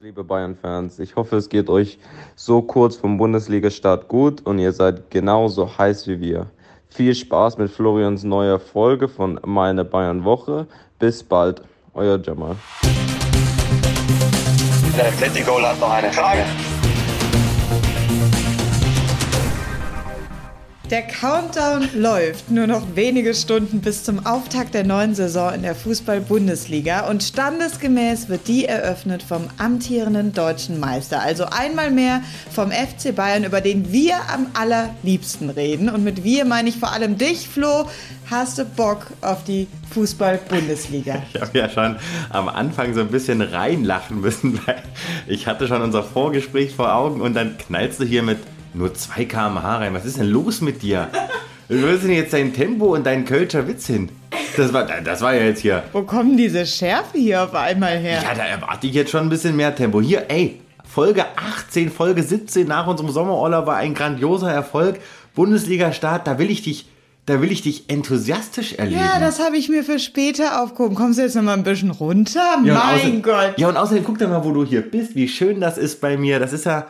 Liebe Bayern-Fans, ich hoffe, es geht euch so kurz vom Bundesliga-Start gut und ihr seid genauso heiß wie wir. Viel Spaß mit Florians neuer Folge von Meine Bayern-Woche. Bis bald, euer Jamal. Der Atletico hat noch eine Frage. Der Countdown läuft. Nur noch wenige Stunden bis zum Auftakt der neuen Saison in der Fußball-Bundesliga. Und standesgemäß wird die eröffnet vom amtierenden deutschen Meister. Also einmal mehr vom FC Bayern, über den wir am allerliebsten reden. Und mit wir meine ich vor allem dich, Flo. Hast du Bock auf die Fußball-Bundesliga? Ich habe ja schon am Anfang so ein bisschen reinlachen müssen, weil ich hatte schon unser Vorgespräch vor Augen und dann knallst du hier mit nur 2 km/h rein. Was ist denn los mit dir? Du willst denn jetzt dein Tempo und deinen Kölscher Witz hin? Das war, das war ja jetzt hier. Wo kommen diese Schärfe hier auf einmal her? Ja, da erwarte ich jetzt schon ein bisschen mehr Tempo. Hier, ey, Folge 18, Folge 17 nach unserem Sommerurlaub war ein grandioser Erfolg. Bundesliga-Start, da will ich dich, da will ich dich enthusiastisch erleben. Ja, das habe ich mir für später aufgehoben. Kommst du jetzt noch mal ein bisschen runter? Ja, mein Gott. Ja, und außerdem guck doch mal, wo du hier bist, wie schön das ist bei mir. Das ist ja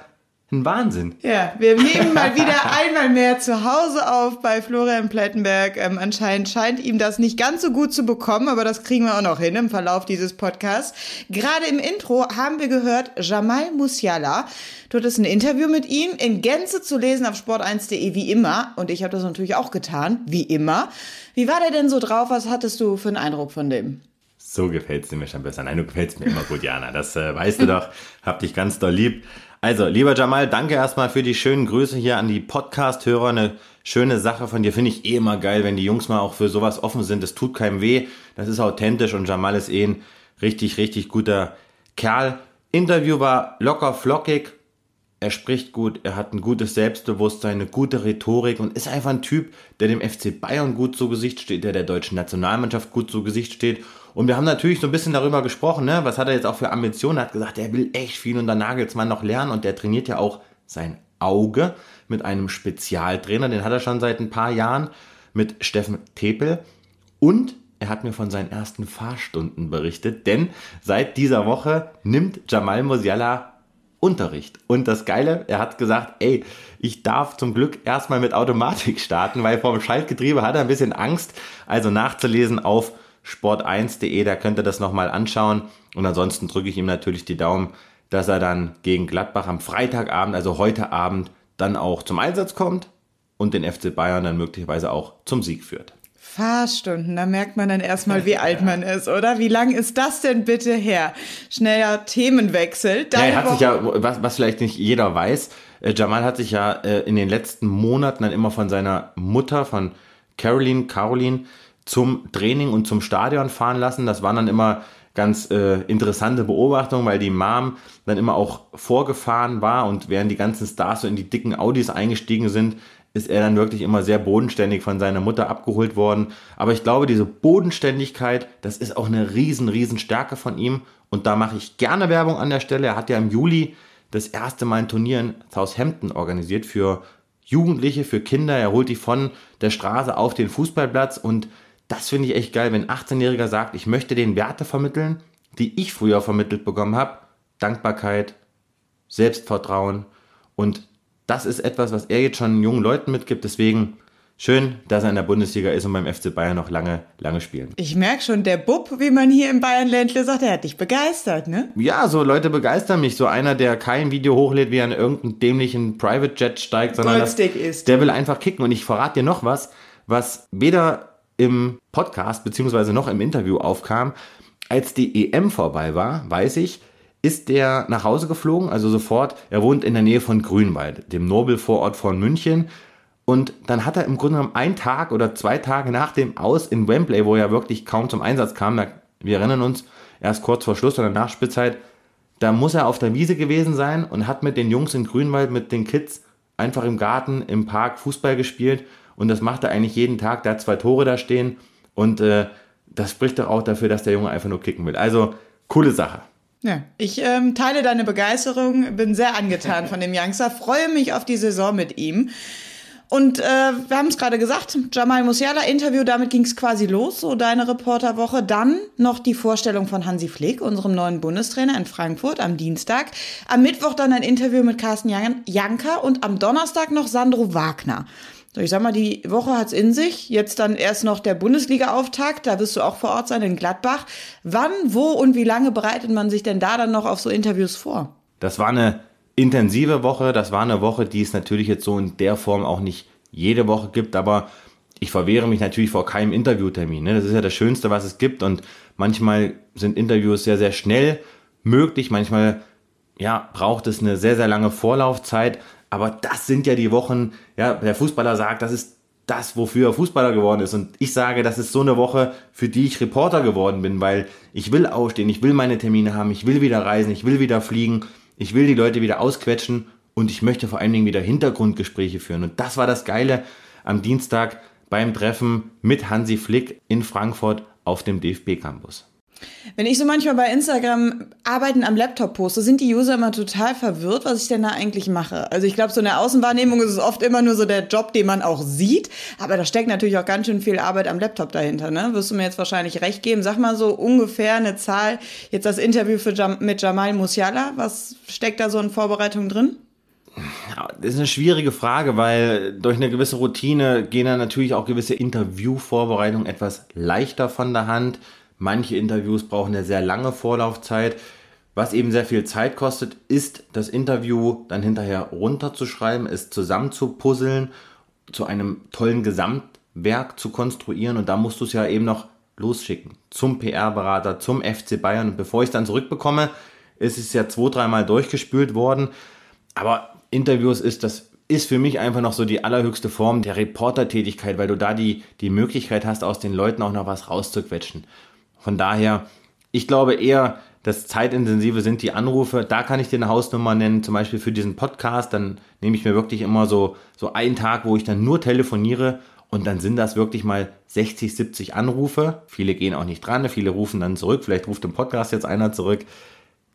ein Wahnsinn. Ja, wir nehmen mal wieder einmal mehr zu Hause auf bei Florian Plettenberg. Ähm, anscheinend scheint ihm das nicht ganz so gut zu bekommen, aber das kriegen wir auch noch hin im Verlauf dieses Podcasts. Gerade im Intro haben wir gehört, Jamal Musiala. Du hattest ein Interview mit ihm in Gänze zu lesen auf sport1.de wie immer. Und ich habe das natürlich auch getan, wie immer. Wie war der denn so drauf? Was hattest du für einen Eindruck von dem? So gefällt's dir mir schon besser. Nein, du gefällst mir immer gut, Jana. Das äh, weißt du doch. Hab dich ganz doll lieb. Also, lieber Jamal, danke erstmal für die schönen Grüße hier an die Podcast-Hörer. Eine schöne Sache von dir. Finde ich eh immer geil, wenn die Jungs mal auch für sowas offen sind. Das tut keinem weh. Das ist authentisch und Jamal ist eh ein richtig, richtig guter Kerl. Interview war locker flockig. Er spricht gut, er hat ein gutes Selbstbewusstsein, eine gute Rhetorik und ist einfach ein Typ, der dem FC Bayern gut zu Gesicht steht, der der deutschen Nationalmannschaft gut zu Gesicht steht. Und wir haben natürlich so ein bisschen darüber gesprochen, ne? was hat er jetzt auch für Ambitionen? Er hat gesagt, er will echt viel unter Nagelsmann noch lernen und der trainiert ja auch sein Auge mit einem Spezialtrainer, den hat er schon seit ein paar Jahren mit Steffen Tepel. Und er hat mir von seinen ersten Fahrstunden berichtet, denn seit dieser Woche nimmt Jamal Musiala Unterricht. Und das Geile, er hat gesagt, ey, ich darf zum Glück erstmal mit Automatik starten, weil vom Schaltgetriebe hat er ein bisschen Angst. Also nachzulesen auf sport1.de, da könnt ihr das nochmal anschauen. Und ansonsten drücke ich ihm natürlich die Daumen, dass er dann gegen Gladbach am Freitagabend, also heute Abend, dann auch zum Einsatz kommt und den FC Bayern dann möglicherweise auch zum Sieg führt. Fahrstunden, da merkt man dann erstmal, wie alt man ist, oder? Wie lang ist das denn bitte her? Schneller Themenwechsel. Ja, Deine er hat sich Woche- ja, was, was vielleicht nicht jeder weiß, äh, Jamal hat sich ja äh, in den letzten Monaten dann immer von seiner Mutter, von Caroline, Caroline, zum Training und zum Stadion fahren lassen. Das waren dann immer ganz äh, interessante Beobachtungen, weil die Mom dann immer auch vorgefahren war und während die ganzen Stars so in die dicken Audis eingestiegen sind, ist er dann wirklich immer sehr bodenständig von seiner Mutter abgeholt worden. Aber ich glaube, diese Bodenständigkeit, das ist auch eine riesen, riesen Stärke von ihm. Und da mache ich gerne Werbung an der Stelle. Er hat ja im Juli das erste Mal ein Turnier in Southampton organisiert für Jugendliche, für Kinder. Er holt die von der Straße auf den Fußballplatz und das finde ich echt geil, wenn ein 18-Jähriger sagt, ich möchte den Werte vermitteln, die ich früher vermittelt bekommen habe. Dankbarkeit, Selbstvertrauen und das ist etwas, was er jetzt schon jungen Leuten mitgibt. Deswegen schön, dass er in der Bundesliga ist und beim FC Bayern noch lange, lange spielen. Ich merke schon, der Bub, wie man hier im Bayern-Ländle sagt, der hat dich begeistert, ne? Ja, so Leute begeistern mich. So einer, der kein Video hochlädt, wie er in irgendeinen dämlichen Private Jet steigt, sondern das, der will einfach kicken. Und ich verrate dir noch was, was weder im Podcast beziehungsweise noch im Interview aufkam. Als die EM vorbei war, weiß ich, ist der nach Hause geflogen, also sofort. Er wohnt in der Nähe von Grünwald, dem Nobelvorort von München. Und dann hat er im Grunde genommen einen Tag oder zwei Tage nach dem Aus in Wembley, wo er wirklich kaum zum Einsatz kam, da, wir erinnern uns, erst kurz vor Schluss oder Nachspielzeit, da muss er auf der Wiese gewesen sein und hat mit den Jungs in Grünwald, mit den Kids einfach im Garten, im Park Fußball gespielt. Und das macht er eigentlich jeden Tag. Der hat zwei Tore da stehen. Und äh, das spricht doch auch dafür, dass der Junge einfach nur kicken will. Also, coole Sache. Ja, ich ähm, teile deine Begeisterung, bin sehr angetan von dem Youngster, freue mich auf die Saison mit ihm. Und äh, wir haben es gerade gesagt, Jamal Musiala Interview, damit ging es quasi los, so deine Reporterwoche. Dann noch die Vorstellung von Hansi Flick, unserem neuen Bundestrainer in Frankfurt am Dienstag. Am Mittwoch dann ein Interview mit Carsten Janker und am Donnerstag noch Sandro Wagner. So, ich sag mal, die Woche hat's in sich. Jetzt dann erst noch der Bundesliga-Auftakt. Da wirst du auch vor Ort sein in Gladbach. Wann, wo und wie lange bereitet man sich denn da dann noch auf so Interviews vor? Das war eine intensive Woche. Das war eine Woche, die es natürlich jetzt so in der Form auch nicht jede Woche gibt, aber ich verwehre mich natürlich vor keinem Interviewtermin. Ne? Das ist ja das Schönste, was es gibt. Und manchmal sind Interviews sehr, sehr schnell möglich. Manchmal ja, braucht es eine sehr, sehr lange Vorlaufzeit. Aber das sind ja die Wochen, ja, der Fußballer sagt, das ist das, wofür er Fußballer geworden ist. Und ich sage, das ist so eine Woche, für die ich Reporter geworden bin, weil ich will aufstehen, ich will meine Termine haben, ich will wieder reisen, ich will wieder fliegen, ich will die Leute wieder ausquetschen und ich möchte vor allen Dingen wieder Hintergrundgespräche führen. Und das war das Geile am Dienstag beim Treffen mit Hansi Flick in Frankfurt auf dem DFB-Campus. Wenn ich so manchmal bei Instagram Arbeiten am Laptop poste, sind die User immer total verwirrt, was ich denn da eigentlich mache. Also ich glaube, so eine Außenwahrnehmung ist es oft immer nur so der Job, den man auch sieht. Aber da steckt natürlich auch ganz schön viel Arbeit am Laptop dahinter. Ne? Wirst du mir jetzt wahrscheinlich recht geben. Sag mal so ungefähr eine Zahl. Jetzt das Interview für Jam mit Jamal Musiala. Was steckt da so in Vorbereitung drin? Das ist eine schwierige Frage, weil durch eine gewisse Routine gehen dann natürlich auch gewisse Interviewvorbereitungen etwas leichter von der Hand. Manche Interviews brauchen eine sehr lange Vorlaufzeit. Was eben sehr viel Zeit kostet, ist das Interview dann hinterher runterzuschreiben, es zusammenzupuzzeln, zu einem tollen Gesamtwerk zu konstruieren und da musst du es ja eben noch losschicken. Zum PR-Berater, zum FC Bayern. Und bevor ich es dann zurückbekomme, ist es ja zwei, dreimal durchgespült worden. Aber Interviews ist das ist für mich einfach noch so die allerhöchste Form der Reportertätigkeit, weil du da die, die Möglichkeit hast, aus den Leuten auch noch was rauszuquetschen. Von daher, ich glaube eher, das Zeitintensive sind die Anrufe. Da kann ich dir eine Hausnummer nennen, zum Beispiel für diesen Podcast. Dann nehme ich mir wirklich immer so, so einen Tag, wo ich dann nur telefoniere und dann sind das wirklich mal 60, 70 Anrufe. Viele gehen auch nicht dran, viele rufen dann zurück. Vielleicht ruft im Podcast jetzt einer zurück.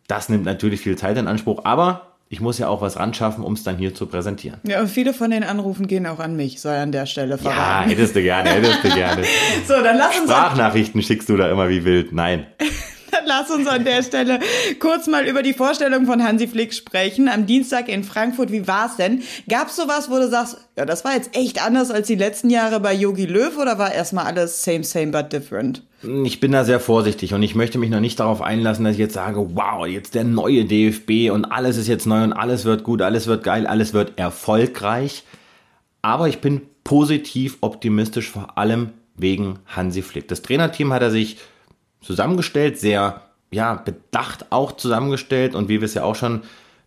Das nimmt natürlich viel Zeit in Anspruch, aber ich muss ja auch was ran schaffen, um es dann hier zu präsentieren. Ja, und viele von den Anrufen gehen auch an mich, sei an der Stelle verraten. Ja, hättest du gerne, hättest du gerne. so, dann lass uns Sprachnachrichten schickst du da immer wie wild. Nein. Lass uns an der Stelle kurz mal über die Vorstellung von Hansi Flick sprechen. Am Dienstag in Frankfurt, wie war's denn? Gab's sowas, wo du sagst, ja, das war jetzt echt anders als die letzten Jahre bei Yogi Löw oder war erstmal alles same, same, but different? Ich bin da sehr vorsichtig und ich möchte mich noch nicht darauf einlassen, dass ich jetzt sage, wow, jetzt der neue DFB und alles ist jetzt neu und alles wird gut, alles wird geil, alles wird erfolgreich. Aber ich bin positiv optimistisch, vor allem wegen Hansi Flick. Das Trainerteam hat er sich zusammengestellt, sehr ja, bedacht auch zusammengestellt und wie wir es ja auch schon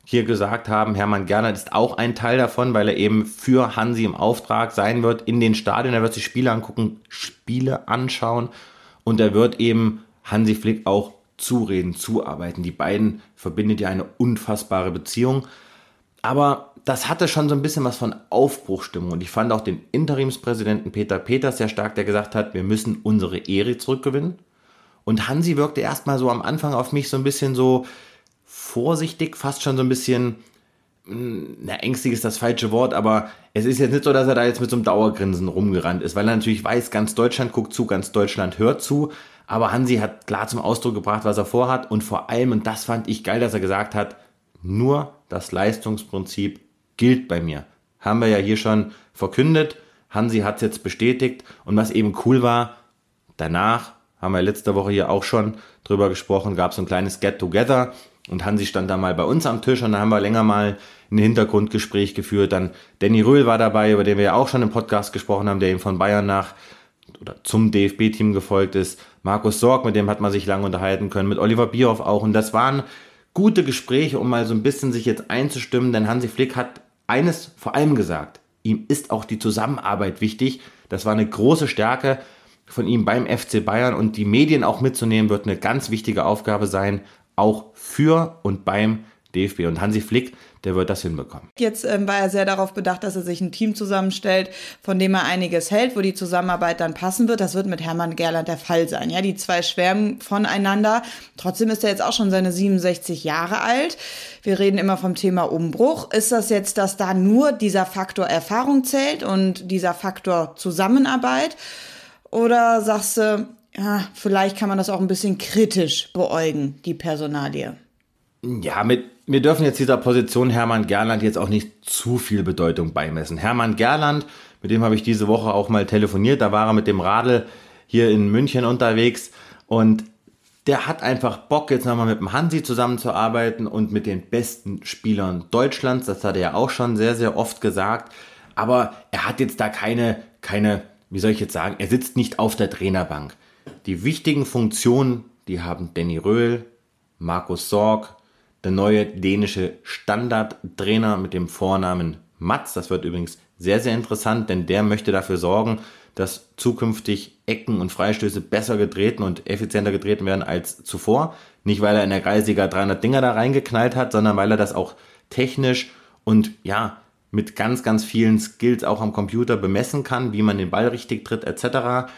hier gesagt haben, Hermann Gernert ist auch ein Teil davon, weil er eben für Hansi im Auftrag sein wird in den Stadien. Er wird sich Spiele angucken, Spiele anschauen und er wird eben Hansi Flick auch zureden, zuarbeiten. Die beiden verbindet ja eine unfassbare Beziehung. Aber das hatte schon so ein bisschen was von Aufbruchstimmung. Und ich fand auch den Interimspräsidenten Peter Peters sehr stark, der gesagt hat, wir müssen unsere Ehre zurückgewinnen. Und Hansi wirkte erstmal so am Anfang auf mich so ein bisschen so vorsichtig, fast schon so ein bisschen, hm, na, ängstlich ist das falsche Wort, aber es ist jetzt nicht so, dass er da jetzt mit so einem Dauergrinsen rumgerannt ist, weil er natürlich weiß, ganz Deutschland guckt zu, ganz Deutschland hört zu. Aber Hansi hat klar zum Ausdruck gebracht, was er vorhat und vor allem, und das fand ich geil, dass er gesagt hat, nur das Leistungsprinzip gilt bei mir. Haben wir ja hier schon verkündet. Hansi hat es jetzt bestätigt. Und was eben cool war, danach haben wir letzte Woche hier auch schon drüber gesprochen, gab es ein kleines Get-Together und Hansi stand da mal bei uns am Tisch und da haben wir länger mal ein Hintergrundgespräch geführt. Dann Danny Röhl war dabei, über den wir ja auch schon im Podcast gesprochen haben, der ihm von Bayern nach oder zum DFB-Team gefolgt ist. Markus Sorg, mit dem hat man sich lange unterhalten können, mit Oliver Bierhoff auch. Und das waren gute Gespräche, um mal so ein bisschen sich jetzt einzustimmen, denn Hansi Flick hat eines vor allem gesagt. Ihm ist auch die Zusammenarbeit wichtig. Das war eine große Stärke von ihm beim FC Bayern und die Medien auch mitzunehmen, wird eine ganz wichtige Aufgabe sein, auch für und beim DFB. Und Hansi Flick, der wird das hinbekommen. Jetzt ähm, war er sehr darauf bedacht, dass er sich ein Team zusammenstellt, von dem er einiges hält, wo die Zusammenarbeit dann passen wird. Das wird mit Hermann Gerland der Fall sein. Ja, die zwei schwärmen voneinander. Trotzdem ist er jetzt auch schon seine 67 Jahre alt. Wir reden immer vom Thema Umbruch. Ist das jetzt, dass da nur dieser Faktor Erfahrung zählt und dieser Faktor Zusammenarbeit? Oder sagst du, ja, vielleicht kann man das auch ein bisschen kritisch beäugen, die Personalie? Ja, mit, wir dürfen jetzt dieser Position Hermann Gerland jetzt auch nicht zu viel Bedeutung beimessen. Hermann Gerland, mit dem habe ich diese Woche auch mal telefoniert, da war er mit dem Radl hier in München unterwegs und der hat einfach Bock, jetzt nochmal mit dem Hansi zusammenzuarbeiten und mit den besten Spielern Deutschlands. Das hat er ja auch schon sehr, sehr oft gesagt. Aber er hat jetzt da keine, keine, wie soll ich jetzt sagen, er sitzt nicht auf der Trainerbank. Die wichtigen Funktionen, die haben Danny Röhl, Markus Sorg, der neue dänische Standardtrainer mit dem Vornamen Mats. Das wird übrigens sehr, sehr interessant, denn der möchte dafür sorgen, dass zukünftig Ecken und Freistöße besser getreten und effizienter getreten werden als zuvor. Nicht, weil er in der Kreisliga 300 Dinger da reingeknallt hat, sondern weil er das auch technisch und ja, mit ganz, ganz vielen Skills auch am Computer bemessen kann, wie man den Ball richtig tritt etc.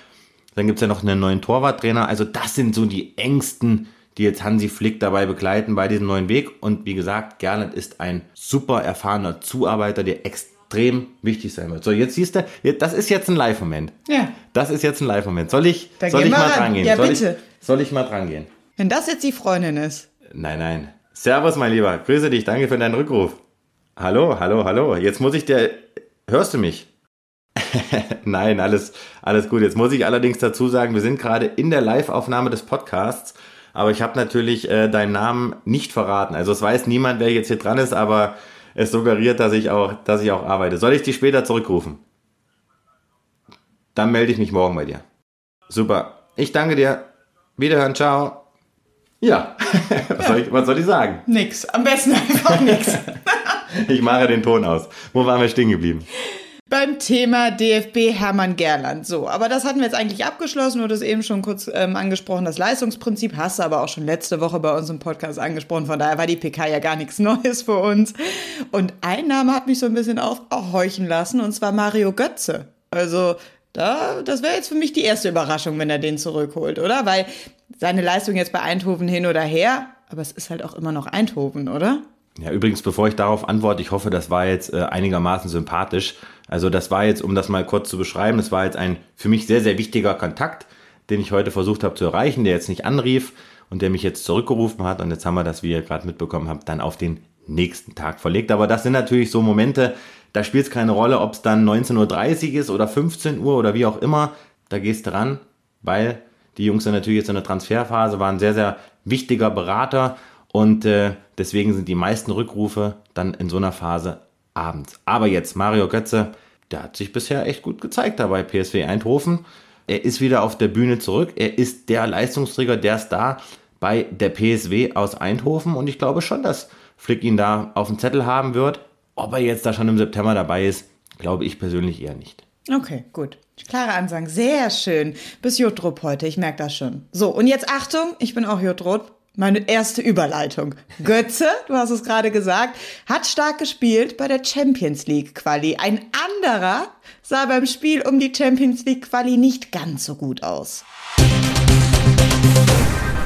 Dann gibt es ja noch einen neuen Torwarttrainer. Also das sind so die engsten die jetzt Hansi Flick dabei begleiten bei diesem neuen Weg. Und wie gesagt, Gerland ist ein super erfahrener Zuarbeiter, der extrem wichtig sein wird. So, jetzt siehst du, das ist jetzt ein Live-Moment. Ja. Das ist jetzt ein Live-Moment. Soll ich, Da soll ich mal mal ran. dran gehen? Ja, soll bitte. Ich, soll ich mal dran gehen? Wenn das jetzt die Freundin ist. Nein, nein. Servus, mein Lieber. Grüße dich. Danke für deinen Rückruf. Hallo, hallo, hallo. Jetzt muss ich dir. Hörst du mich? Nein, alles, alles gut. Jetzt muss ich allerdings dazu sagen, wir sind gerade in der Live-Aufnahme des Podcasts, aber ich habe natürlich äh, deinen Namen nicht verraten. Also es weiß niemand, wer jetzt hier dran ist, aber es suggeriert, dass ich auch, dass ich auch arbeite. Soll ich dich später zurückrufen? Dann melde ich mich morgen bei dir. Super. Ich danke dir. Wiederhören. Ciao. Ja. was, Soll ich, was soll ich sagen? Nix. Am besten einfach nix. Ich mache den Ton aus. Wo waren wir stehen geblieben? Beim Thema DFB Hermann Gerland. So, aber das hatten wir jetzt eigentlich abgeschlossen. Du hattest eben schon kurz ähm, angesprochen, das Leistungsprinzip hast du aber auch schon letzte Woche bei uns im Podcast angesprochen. Von daher war die PK ja gar nichts Neues für uns. Und ein Name hat mich so ein bisschen aufhorchen lassen, und zwar Mario Götze. Also, da, das wäre jetzt für mich die erste Überraschung, wenn er den zurückholt, oder? Weil seine Leistung jetzt bei Eindhoven hin oder her, aber es ist halt auch immer noch Eindhoven, oder? Ja, übrigens, bevor ich darauf antworte, ich hoffe, das war jetzt äh, einigermaßen sympathisch. Also das war jetzt, um das mal kurz zu beschreiben, das war jetzt ein für mich sehr, sehr wichtiger Kontakt, den ich heute versucht habe zu erreichen, der jetzt nicht anrief und der mich jetzt zurückgerufen hat. Und jetzt haben wir das, wie ihr gerade mitbekommen habt, dann auf den nächsten Tag verlegt. Aber das sind natürlich so Momente, da spielt es keine Rolle, ob es dann 19.30 Uhr ist oder 15 Uhr oder wie auch immer. Da gehst du ran, weil die Jungs sind natürlich jetzt in der Transferphase, waren sehr, sehr wichtiger Berater und äh, deswegen sind die meisten Rückrufe dann in so einer Phase abends. Aber jetzt Mario Götze, der hat sich bisher echt gut gezeigt da bei PSV Eindhoven. Er ist wieder auf der Bühne zurück. Er ist der Leistungsträger, der Star bei der PSW aus Eindhoven. Und ich glaube schon, dass Flick ihn da auf dem Zettel haben wird. Ob er jetzt da schon im September dabei ist, glaube ich persönlich eher nicht. Okay, gut. Klare Ansagen. Sehr schön. Bis Jodrup heute, ich merke das schon. So, und jetzt Achtung, ich bin auch Jodrup. Meine erste Überleitung. Götze, du hast es gerade gesagt, hat stark gespielt bei der Champions League Quali. Ein anderer sah beim Spiel um die Champions League Quali nicht ganz so gut aus.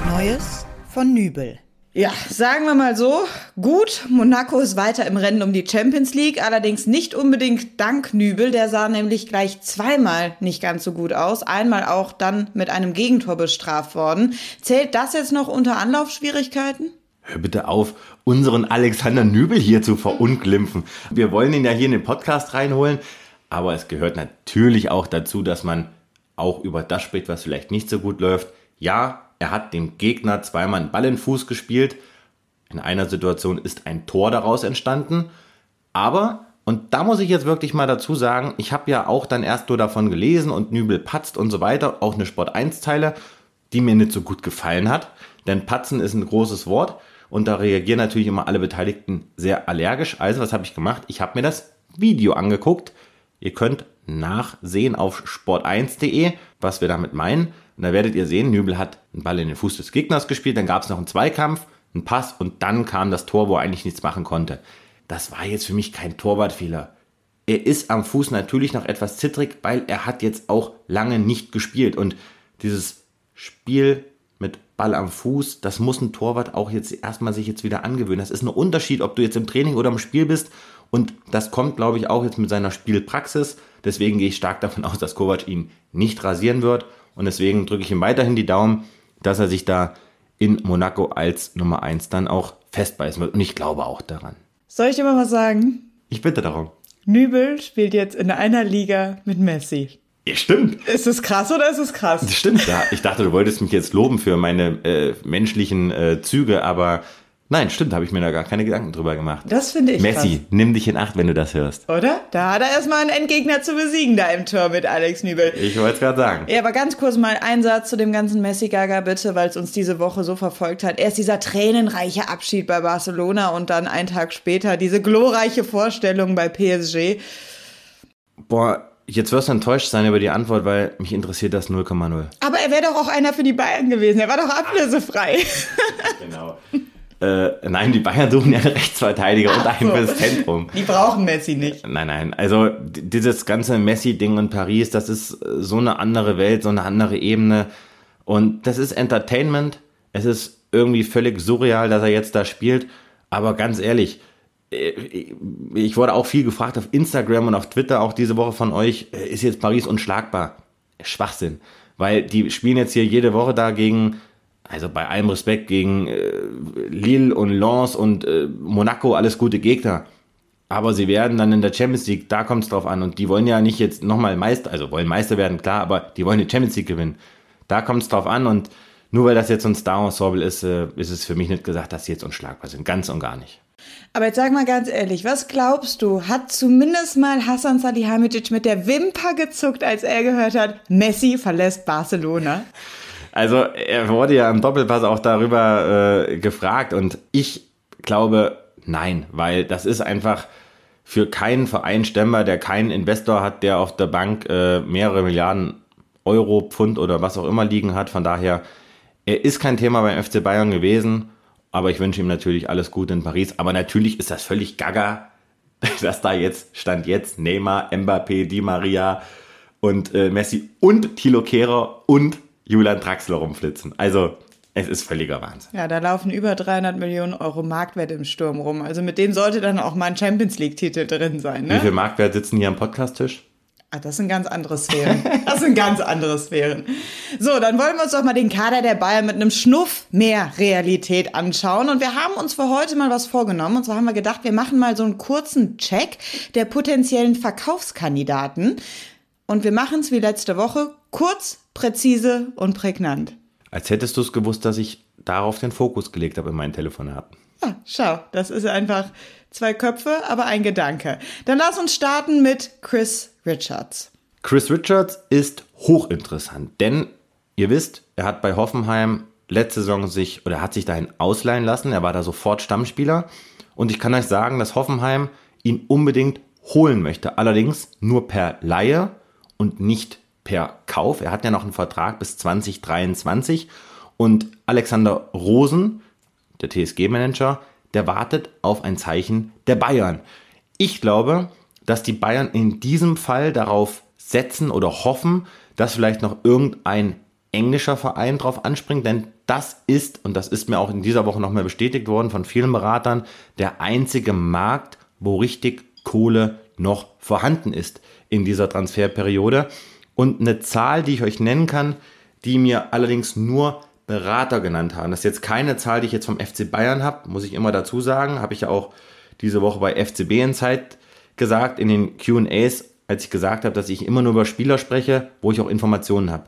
Neues von Nübel. Ja, sagen wir mal so, gut, Monaco ist weiter im Rennen um die Champions League, allerdings nicht unbedingt dank Nübel, der sah nämlich gleich zweimal nicht ganz so gut aus, einmal auch dann mit einem Gegentor bestraft worden. Zählt das jetzt noch unter Anlaufschwierigkeiten? Hör bitte auf, unseren Alexander Nübel hier zu verunglimpfen. Wir wollen ihn ja hier in den Podcast reinholen, aber es gehört natürlich auch dazu, dass man auch über das spricht, was vielleicht nicht so gut läuft. Ja, er hat dem Gegner zweimal einen Ball in den Fuß gespielt. In einer Situation ist ein Tor daraus entstanden. Aber, und da muss ich jetzt wirklich mal dazu sagen, ich habe ja auch dann erst nur davon gelesen und Nübel patzt und so weiter, auch eine Sport 1 Teile, die mir nicht so gut gefallen hat. Denn patzen ist ein großes Wort und da reagieren natürlich immer alle Beteiligten sehr allergisch. Also was habe ich gemacht? Ich habe mir das Video angeguckt. Ihr könnt nachsehen auf sport1.de, was wir damit meinen. Und da werdet ihr sehen, Nübel hat einen Ball in den Fuß des Gegners gespielt, dann gab es noch einen Zweikampf, ein Pass und dann kam das Tor, wo er eigentlich nichts machen konnte. Das war jetzt für mich kein Torwartfehler. Er ist am Fuß natürlich noch etwas zittrig, weil er hat jetzt auch lange nicht gespielt und dieses Spiel mit Ball am Fuß, das muss ein Torwart auch jetzt erstmal sich jetzt wieder angewöhnen. Das ist ein Unterschied, ob du jetzt im Training oder im Spiel bist und das kommt, glaube ich, auch jetzt mit seiner Spielpraxis. Deswegen gehe ich stark davon aus, dass Kovac ihn nicht rasieren wird und deswegen drücke ich ihm weiterhin die Daumen, dass er sich da in Monaco als Nummer 1 dann auch festbeißen wird. Und ich glaube auch daran. Soll ich dir mal was sagen? Ich bitte darum. Nübel spielt jetzt in einer Liga mit Messi. Ja, stimmt. Ist es krass oder ist es krass? Das stimmt. Ja. Ich dachte, du wolltest mich jetzt loben für meine äh, menschlichen äh, Züge, aber Nein, stimmt, habe ich mir da gar keine Gedanken drüber gemacht. Das finde ich Messi, krass. nimm dich in Acht, wenn du das hörst. Oder? Da hat er erstmal einen Endgegner zu besiegen, da im Tor mit Alex Nübel. Ich wollte es gerade sagen. Ja, aber ganz kurz mal ein Satz zu dem ganzen Messi-Gaga, bitte, weil es uns diese Woche so verfolgt hat. Erst dieser tränenreiche Abschied bei Barcelona und dann einen Tag später diese glorreiche Vorstellung bei PSG. Boah, Jetzt wirst du enttäuscht sein über die Antwort, weil mich interessiert das 0,0. Aber er wäre doch auch einer für die Bayern gewesen. Er war doch ablösefrei. genau. Äh, nein, die Bayern suchen ja einen Rechtsverteidiger und einen fürs Zentrum. Die brauchen Messi nicht. Nein, nein. Also dieses ganze Messi-Ding in Paris, das ist so eine andere Welt, so eine andere Ebene. Und das ist Entertainment. Es ist irgendwie völlig surreal, dass er jetzt da spielt. Aber ganz ehrlich, äh, ich wurde auch viel gefragt auf Instagram und auf Twitter auch diese Woche von euch, äh, ist jetzt Paris unschlagbar? Schwachsinn. Weil die spielen jetzt hier jede Woche da gegen, also bei allem Respekt, gegen äh, Lille und Lens und äh, Monaco, alles gute Gegner. Aber sie werden dann in der Champions League, da kommt es drauf an. Und die wollen ja nicht jetzt nochmal Meister, also wollen Meister werden, klar, aber die wollen die Champions League gewinnen. Da kommt es drauf an und nur weil das jetzt so ein Star-Ensemble ist, äh, ist es für mich nicht gesagt, dass sie jetzt unschlagbar sind. Ganz und gar nicht. Aber jetzt sag mal ganz ehrlich, was glaubst du, hat zumindest mal Hassan Salihamidzic mit der Wimper gezuckt, als er gehört hat, Messi verlässt Barcelona? Also er wurde ja im Doppelpass auch darüber äh, gefragt und ich glaube nein, weil das ist einfach für keinen Verein stemmbar, der keinen Investor hat, der auf der Bank äh, mehrere Milliarden Euro, Pfund oder was auch immer liegen hat. Von daher, er ist kein Thema beim FC Bayern gewesen aber ich wünsche ihm natürlich alles Gute in Paris. Aber natürlich ist das völlig gaga, dass da jetzt, stand jetzt Neymar, Mbappé, Di Maria und äh, Messi und Thilo Kehrer und Julian Draxler rumflitzen. Also es ist völliger Wahnsinn. Ja, da laufen über 300 Millionen Euro Marktwert im Sturm rum. Also mit dem sollte dann auch mal ein Champions League-Titel drin sein. Ne? Wie viel Marktwert sitzen hier am Podcast-Tisch? Ah, das sind ganz andere Sphären. Das sind ganz andere Sphären. So, dann wollen wir uns doch mal den Kader der Bayern mit einem Schnuff mehr Realität anschauen. Und wir haben uns für heute mal was vorgenommen. Und zwar haben wir gedacht, wir machen mal so einen kurzen Check der potenziellen Verkaufskandidaten. Und wir machen es wie letzte Woche kurz, präzise und prägnant. Als hättest du es gewusst, dass ich darauf den Fokus gelegt habe in meinen Telefonaten. Ja, schau, das ist einfach zwei Köpfe, aber ein Gedanke. Dann lass uns starten mit Chris Richards. Chris Richards ist hochinteressant, denn ihr wisst, er hat bei Hoffenheim letzte Saison sich oder hat sich dahin ausleihen lassen. Er war da sofort Stammspieler und ich kann euch sagen, dass Hoffenheim ihn unbedingt holen möchte. Allerdings nur per Laie und nicht per Kauf. Er hat ja noch einen Vertrag bis 2023 und Alexander Rosen, der TSG-Manager, der wartet auf ein Zeichen der Bayern. Ich glaube, dass die Bayern in diesem Fall darauf setzen oder hoffen, dass vielleicht noch irgendein englischer Verein drauf anspringt, denn das ist, und das ist mir auch in dieser Woche nochmal bestätigt worden von vielen Beratern, der einzige Markt, wo richtig Kohle noch vorhanden ist in dieser Transferperiode. Und eine Zahl, die ich euch nennen kann, die mir allerdings nur Berater genannt haben. Das ist jetzt keine Zahl, die ich jetzt vom FC Bayern habe, muss ich immer dazu sagen. Habe ich ja auch diese Woche bei FCB in Zeit gesagt, in den QAs, als ich gesagt habe, dass ich immer nur über Spieler spreche, wo ich auch Informationen habe.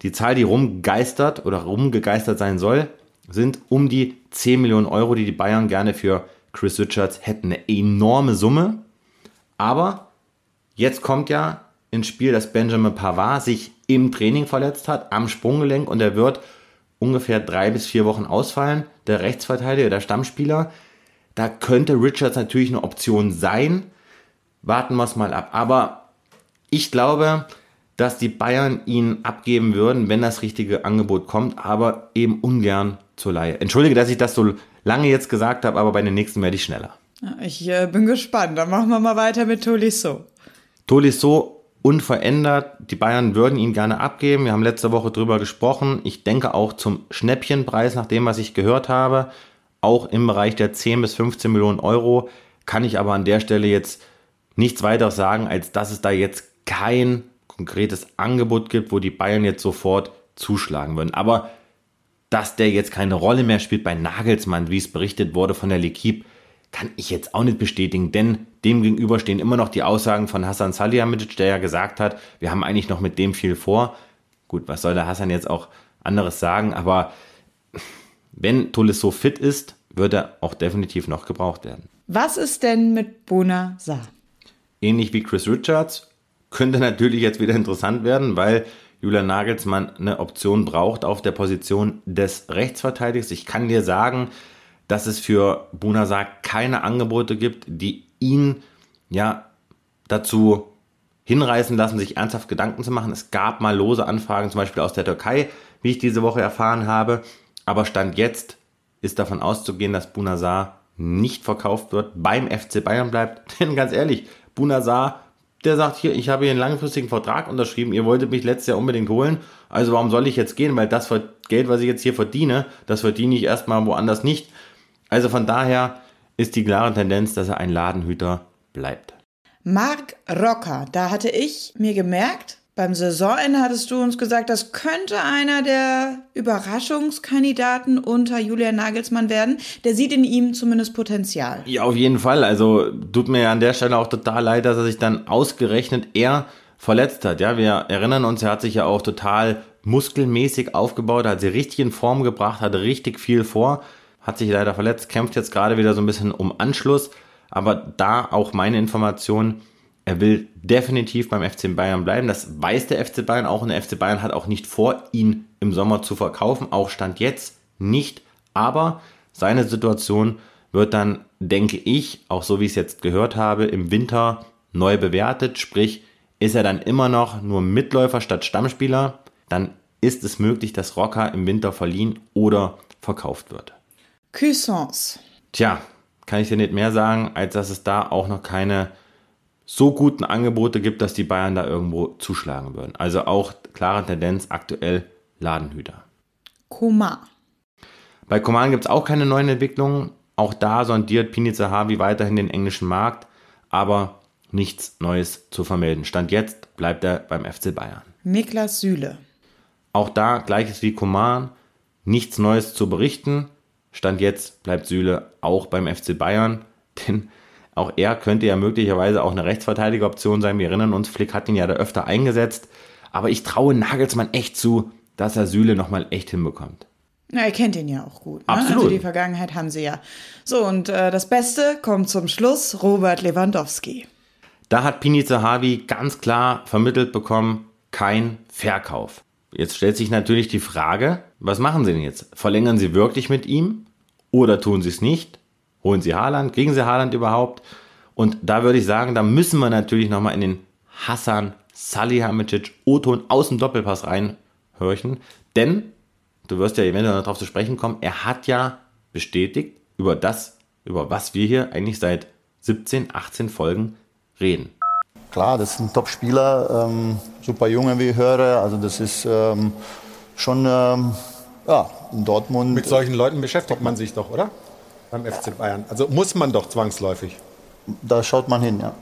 Die Zahl, die rumgeistert oder rumgegeistert sein soll, sind um die 10 Millionen Euro, die die Bayern gerne für Chris Richards hätten. Eine enorme Summe. Aber jetzt kommt ja ins Spiel, dass Benjamin Pavard sich im Training verletzt hat, am Sprunggelenk und er wird ungefähr drei bis vier Wochen ausfallen, der Rechtsverteidiger, der Stammspieler. Da könnte Richards natürlich eine Option sein. Warten wir es mal ab. Aber ich glaube, dass die Bayern ihn abgeben würden, wenn das richtige Angebot kommt, aber eben ungern zur Leihe. Entschuldige, dass ich das so lange jetzt gesagt habe, aber bei den nächsten werde ich schneller. Ich äh, bin gespannt. Dann machen wir mal weiter mit Tolisso. Tolisso unverändert. Die Bayern würden ihn gerne abgeben. Wir haben letzte Woche drüber gesprochen. Ich denke auch zum Schnäppchenpreis, nach dem, was ich gehört habe, auch im Bereich der 10 bis 15 Millionen Euro. Kann ich aber an der Stelle jetzt nichts weiteres sagen, als dass es da jetzt kein konkretes Angebot gibt, wo die Bayern jetzt sofort zuschlagen würden. Aber dass der jetzt keine Rolle mehr spielt bei Nagelsmann, wie es berichtet wurde von der L'Equipe, kann ich jetzt auch nicht bestätigen, denn dem gegenüber stehen immer noch die Aussagen von Hassan Salihamidzic, der ja gesagt hat, wir haben eigentlich noch mit dem viel vor. Gut, was soll der Hassan jetzt auch anderes sagen, aber wenn Tolisso fit ist, wird er auch definitiv noch gebraucht werden. Was ist denn mit Bona Sa? Ähnlich wie Chris Richards könnte natürlich jetzt wieder interessant werden, weil Julian Nagelsmann eine Option braucht auf der Position des Rechtsverteidigers. Ich kann dir sagen, dass es für Bunasar keine Angebote gibt, die ihn ja dazu hinreißen lassen, sich ernsthaft Gedanken zu machen. Es gab mal lose Anfragen, zum Beispiel aus der Türkei, wie ich diese Woche erfahren habe. Aber Stand jetzt ist davon auszugehen, dass Bunasar nicht verkauft wird, beim FC Bayern bleibt. Denn ganz ehrlich, Bunasar, der sagt hier, ich habe hier einen langfristigen Vertrag unterschrieben, ihr wolltet mich letztes Jahr unbedingt holen, also warum soll ich jetzt gehen? Weil das Geld, was ich jetzt hier verdiene, das verdiene ich erstmal woanders nicht. Also von daher ist die klare Tendenz, dass er ein Ladenhüter bleibt. Marc Rocker, da hatte ich mir gemerkt, beim Saisonende hattest du uns gesagt, das könnte einer der Überraschungskandidaten unter Julian Nagelsmann werden. Der sieht in ihm zumindest Potenzial. Ja, auf jeden Fall. Also tut mir an der Stelle auch total leid, dass er sich dann ausgerechnet eher verletzt hat. Ja, wir erinnern uns, er hat sich ja auch total muskelmäßig aufgebaut, hat sie richtig in Form gebracht, hatte richtig viel vor hat sich leider verletzt, kämpft jetzt gerade wieder so ein bisschen um Anschluss. Aber da auch meine Information, er will definitiv beim FC Bayern bleiben. Das weiß der FC Bayern auch und der FC Bayern hat auch nicht vor, ihn im Sommer zu verkaufen. Auch stand jetzt nicht. Aber seine Situation wird dann, denke ich, auch so wie ich es jetzt gehört habe, im Winter neu bewertet. Sprich, ist er dann immer noch nur Mitläufer statt Stammspieler, dann ist es möglich, dass Rocker im Winter verliehen oder verkauft wird. Cuisance. Tja, kann ich dir nicht mehr sagen, als dass es da auch noch keine so guten Angebote gibt, dass die Bayern da irgendwo zuschlagen würden. Also auch klare Tendenz aktuell Ladenhüter. Coman. Bei Coman gibt es auch keine neuen Entwicklungen. Auch da sondiert Pini Zahavi weiterhin den englischen Markt, aber nichts Neues zu vermelden. Stand jetzt bleibt er beim FC Bayern. Niklas Süle. Auch da gleiches wie Coman, nichts Neues zu berichten. Stand jetzt bleibt Süle auch beim FC Bayern, denn auch er könnte ja möglicherweise auch eine Rechtsverteidigeroption sein. Wir erinnern uns, Flick hat ihn ja da öfter eingesetzt. Aber ich traue Nagelsmann echt zu, dass er Süle nochmal echt hinbekommt. Na, er kennt ihn ja auch gut. Ne? Absolut. Also die Vergangenheit haben sie ja. So, und äh, das Beste kommt zum Schluss, Robert Lewandowski. Da hat Pini Zahavi ganz klar vermittelt bekommen, kein Verkauf. Jetzt stellt sich natürlich die Frage, was machen sie denn jetzt? Verlängern sie wirklich mit ihm oder tun sie es nicht? Holen sie Haaland? Kriegen sie Haaland überhaupt? Und da würde ich sagen, da müssen wir natürlich nochmal in den Hassan Salihamidzic O-Ton aus dem Doppelpass reinhörchen. Denn, du wirst ja eventuell noch darauf zu sprechen kommen, er hat ja bestätigt über das, über was wir hier eigentlich seit 17, 18 Folgen reden. Klar, das ist ein Top-Spieler, ähm, super Junge, wie ich höre. Also das ist ähm, schon, ähm, ja, in Dortmund. Mit solchen Leuten beschäftigt man sich doch, oder? Beim FC Bayern. Also muss man doch zwangsläufig. Da schaut man hin, ja.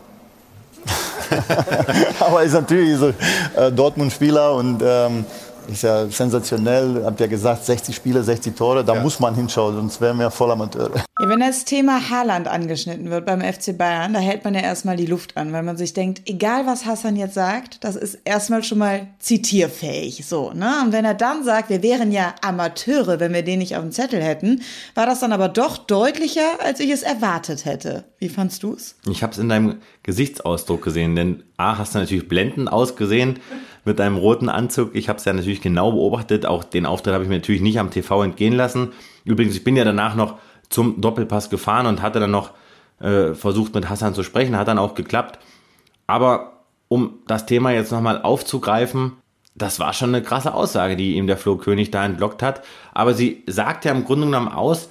Aber ist natürlich so äh, Dortmund-Spieler und ähm, ist ja sensationell. Habt ja gesagt, 60 Spiele, 60 Tore. Da ja. muss man hinschauen, sonst wären wir voll Amateure. Ja, wenn das Thema Haaland angeschnitten wird beim FC Bayern, da hält man ja erstmal die Luft an, weil man sich denkt, egal was Hassan jetzt sagt, das ist erstmal schon mal zitierfähig. So, ne? Und wenn er dann sagt, wir wären ja Amateure, wenn wir den nicht auf dem Zettel hätten, war das dann aber doch deutlicher, als ich es erwartet hätte. Wie fandst du es? Ich habe es in deinem Gesichtsausdruck gesehen, denn A, hast du natürlich blendend ausgesehen mit deinem roten Anzug. Ich habe es ja natürlich genau beobachtet. Auch den Auftritt habe ich mir natürlich nicht am TV entgehen lassen. Übrigens, ich bin ja danach noch zum Doppelpass gefahren und hatte dann noch äh, versucht mit Hassan zu sprechen, hat dann auch geklappt. Aber um das Thema jetzt nochmal aufzugreifen, das war schon eine krasse Aussage, die ihm der Flo König da entlockt hat. Aber sie sagt ja im Grunde genommen aus,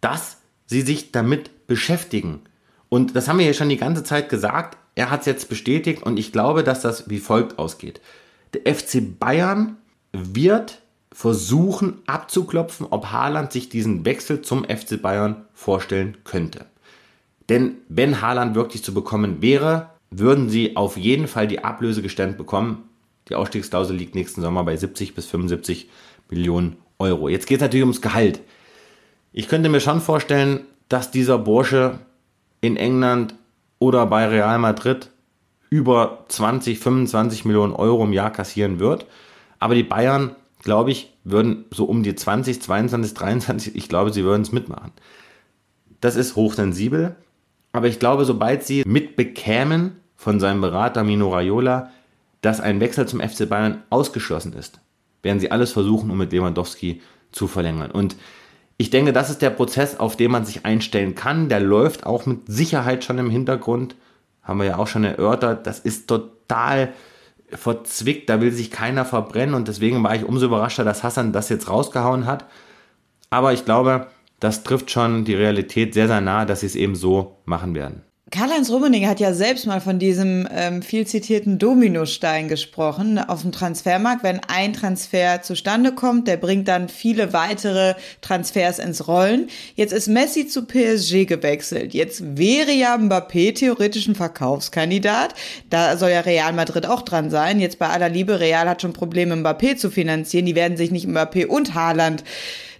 dass sie sich damit beschäftigen. Und das haben wir ja schon die ganze Zeit gesagt. Er hat es jetzt bestätigt und ich glaube, dass das wie folgt ausgeht. Der FC Bayern wird versuchen abzuklopfen, ob Haaland sich diesen Wechsel zum FC Bayern vorstellen könnte. Denn wenn Haaland wirklich zu bekommen wäre, würden sie auf jeden Fall die Ablöse gestellt bekommen. Die Ausstiegsklausel liegt nächsten Sommer bei 70 bis 75 Millionen Euro. Jetzt geht es natürlich ums Gehalt. Ich könnte mir schon vorstellen, dass dieser Bursche in England oder bei Real Madrid über 20, 25 Millionen Euro im Jahr kassieren wird. Aber die Bayern, glaube ich, würden so um die 20, 22, 23, ich glaube, sie würden es mitmachen. Das ist hochsensibel. Aber ich glaube, sobald sie mitbekämen von seinem Berater Mino Raiola, dass ein Wechsel zum FC Bayern ausgeschlossen ist, werden sie alles versuchen, um mit Lewandowski zu verlängern. Und ich denke, das ist der Prozess, auf den man sich einstellen kann. Der läuft auch mit Sicherheit schon im Hintergrund. Haben wir ja auch schon erörtert. Das ist total verzwickt. Da will sich keiner verbrennen. Und deswegen war ich umso überraschter, dass Hassan das jetzt rausgehauen hat. Aber ich glaube, das trifft schon die Realität sehr, sehr nah, dass sie es eben so machen werden. Karl-Heinz Rummenigge hat ja selbst mal von diesem ähm, viel zitierten Dominostein gesprochen auf dem Transfermarkt. Wenn ein Transfer zustande kommt, der bringt dann viele weitere Transfers ins Rollen. Jetzt ist Messi zu PSG gewechselt. Jetzt wäre ja Mbappé theoretisch ein Verkaufskandidat. Da soll ja Real Madrid auch dran sein. Jetzt bei aller Liebe, Real hat schon Probleme, Mbappé zu finanzieren. Die werden sich nicht Mbappé und Haaland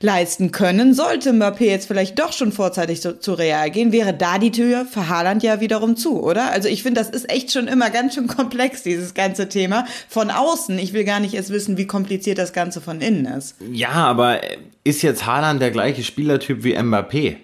leisten können. Sollte Mbappé jetzt vielleicht doch schon vorzeitig zu, zu Real gehen, wäre da die Tür für Haaland ja wiederum zu, oder? Also ich finde, das ist echt schon immer ganz schön komplex, dieses ganze Thema. Von außen, ich will gar nicht erst wissen, wie kompliziert das Ganze von innen ist. Ja, aber ist jetzt Haaland der gleiche Spielertyp wie Mbappé?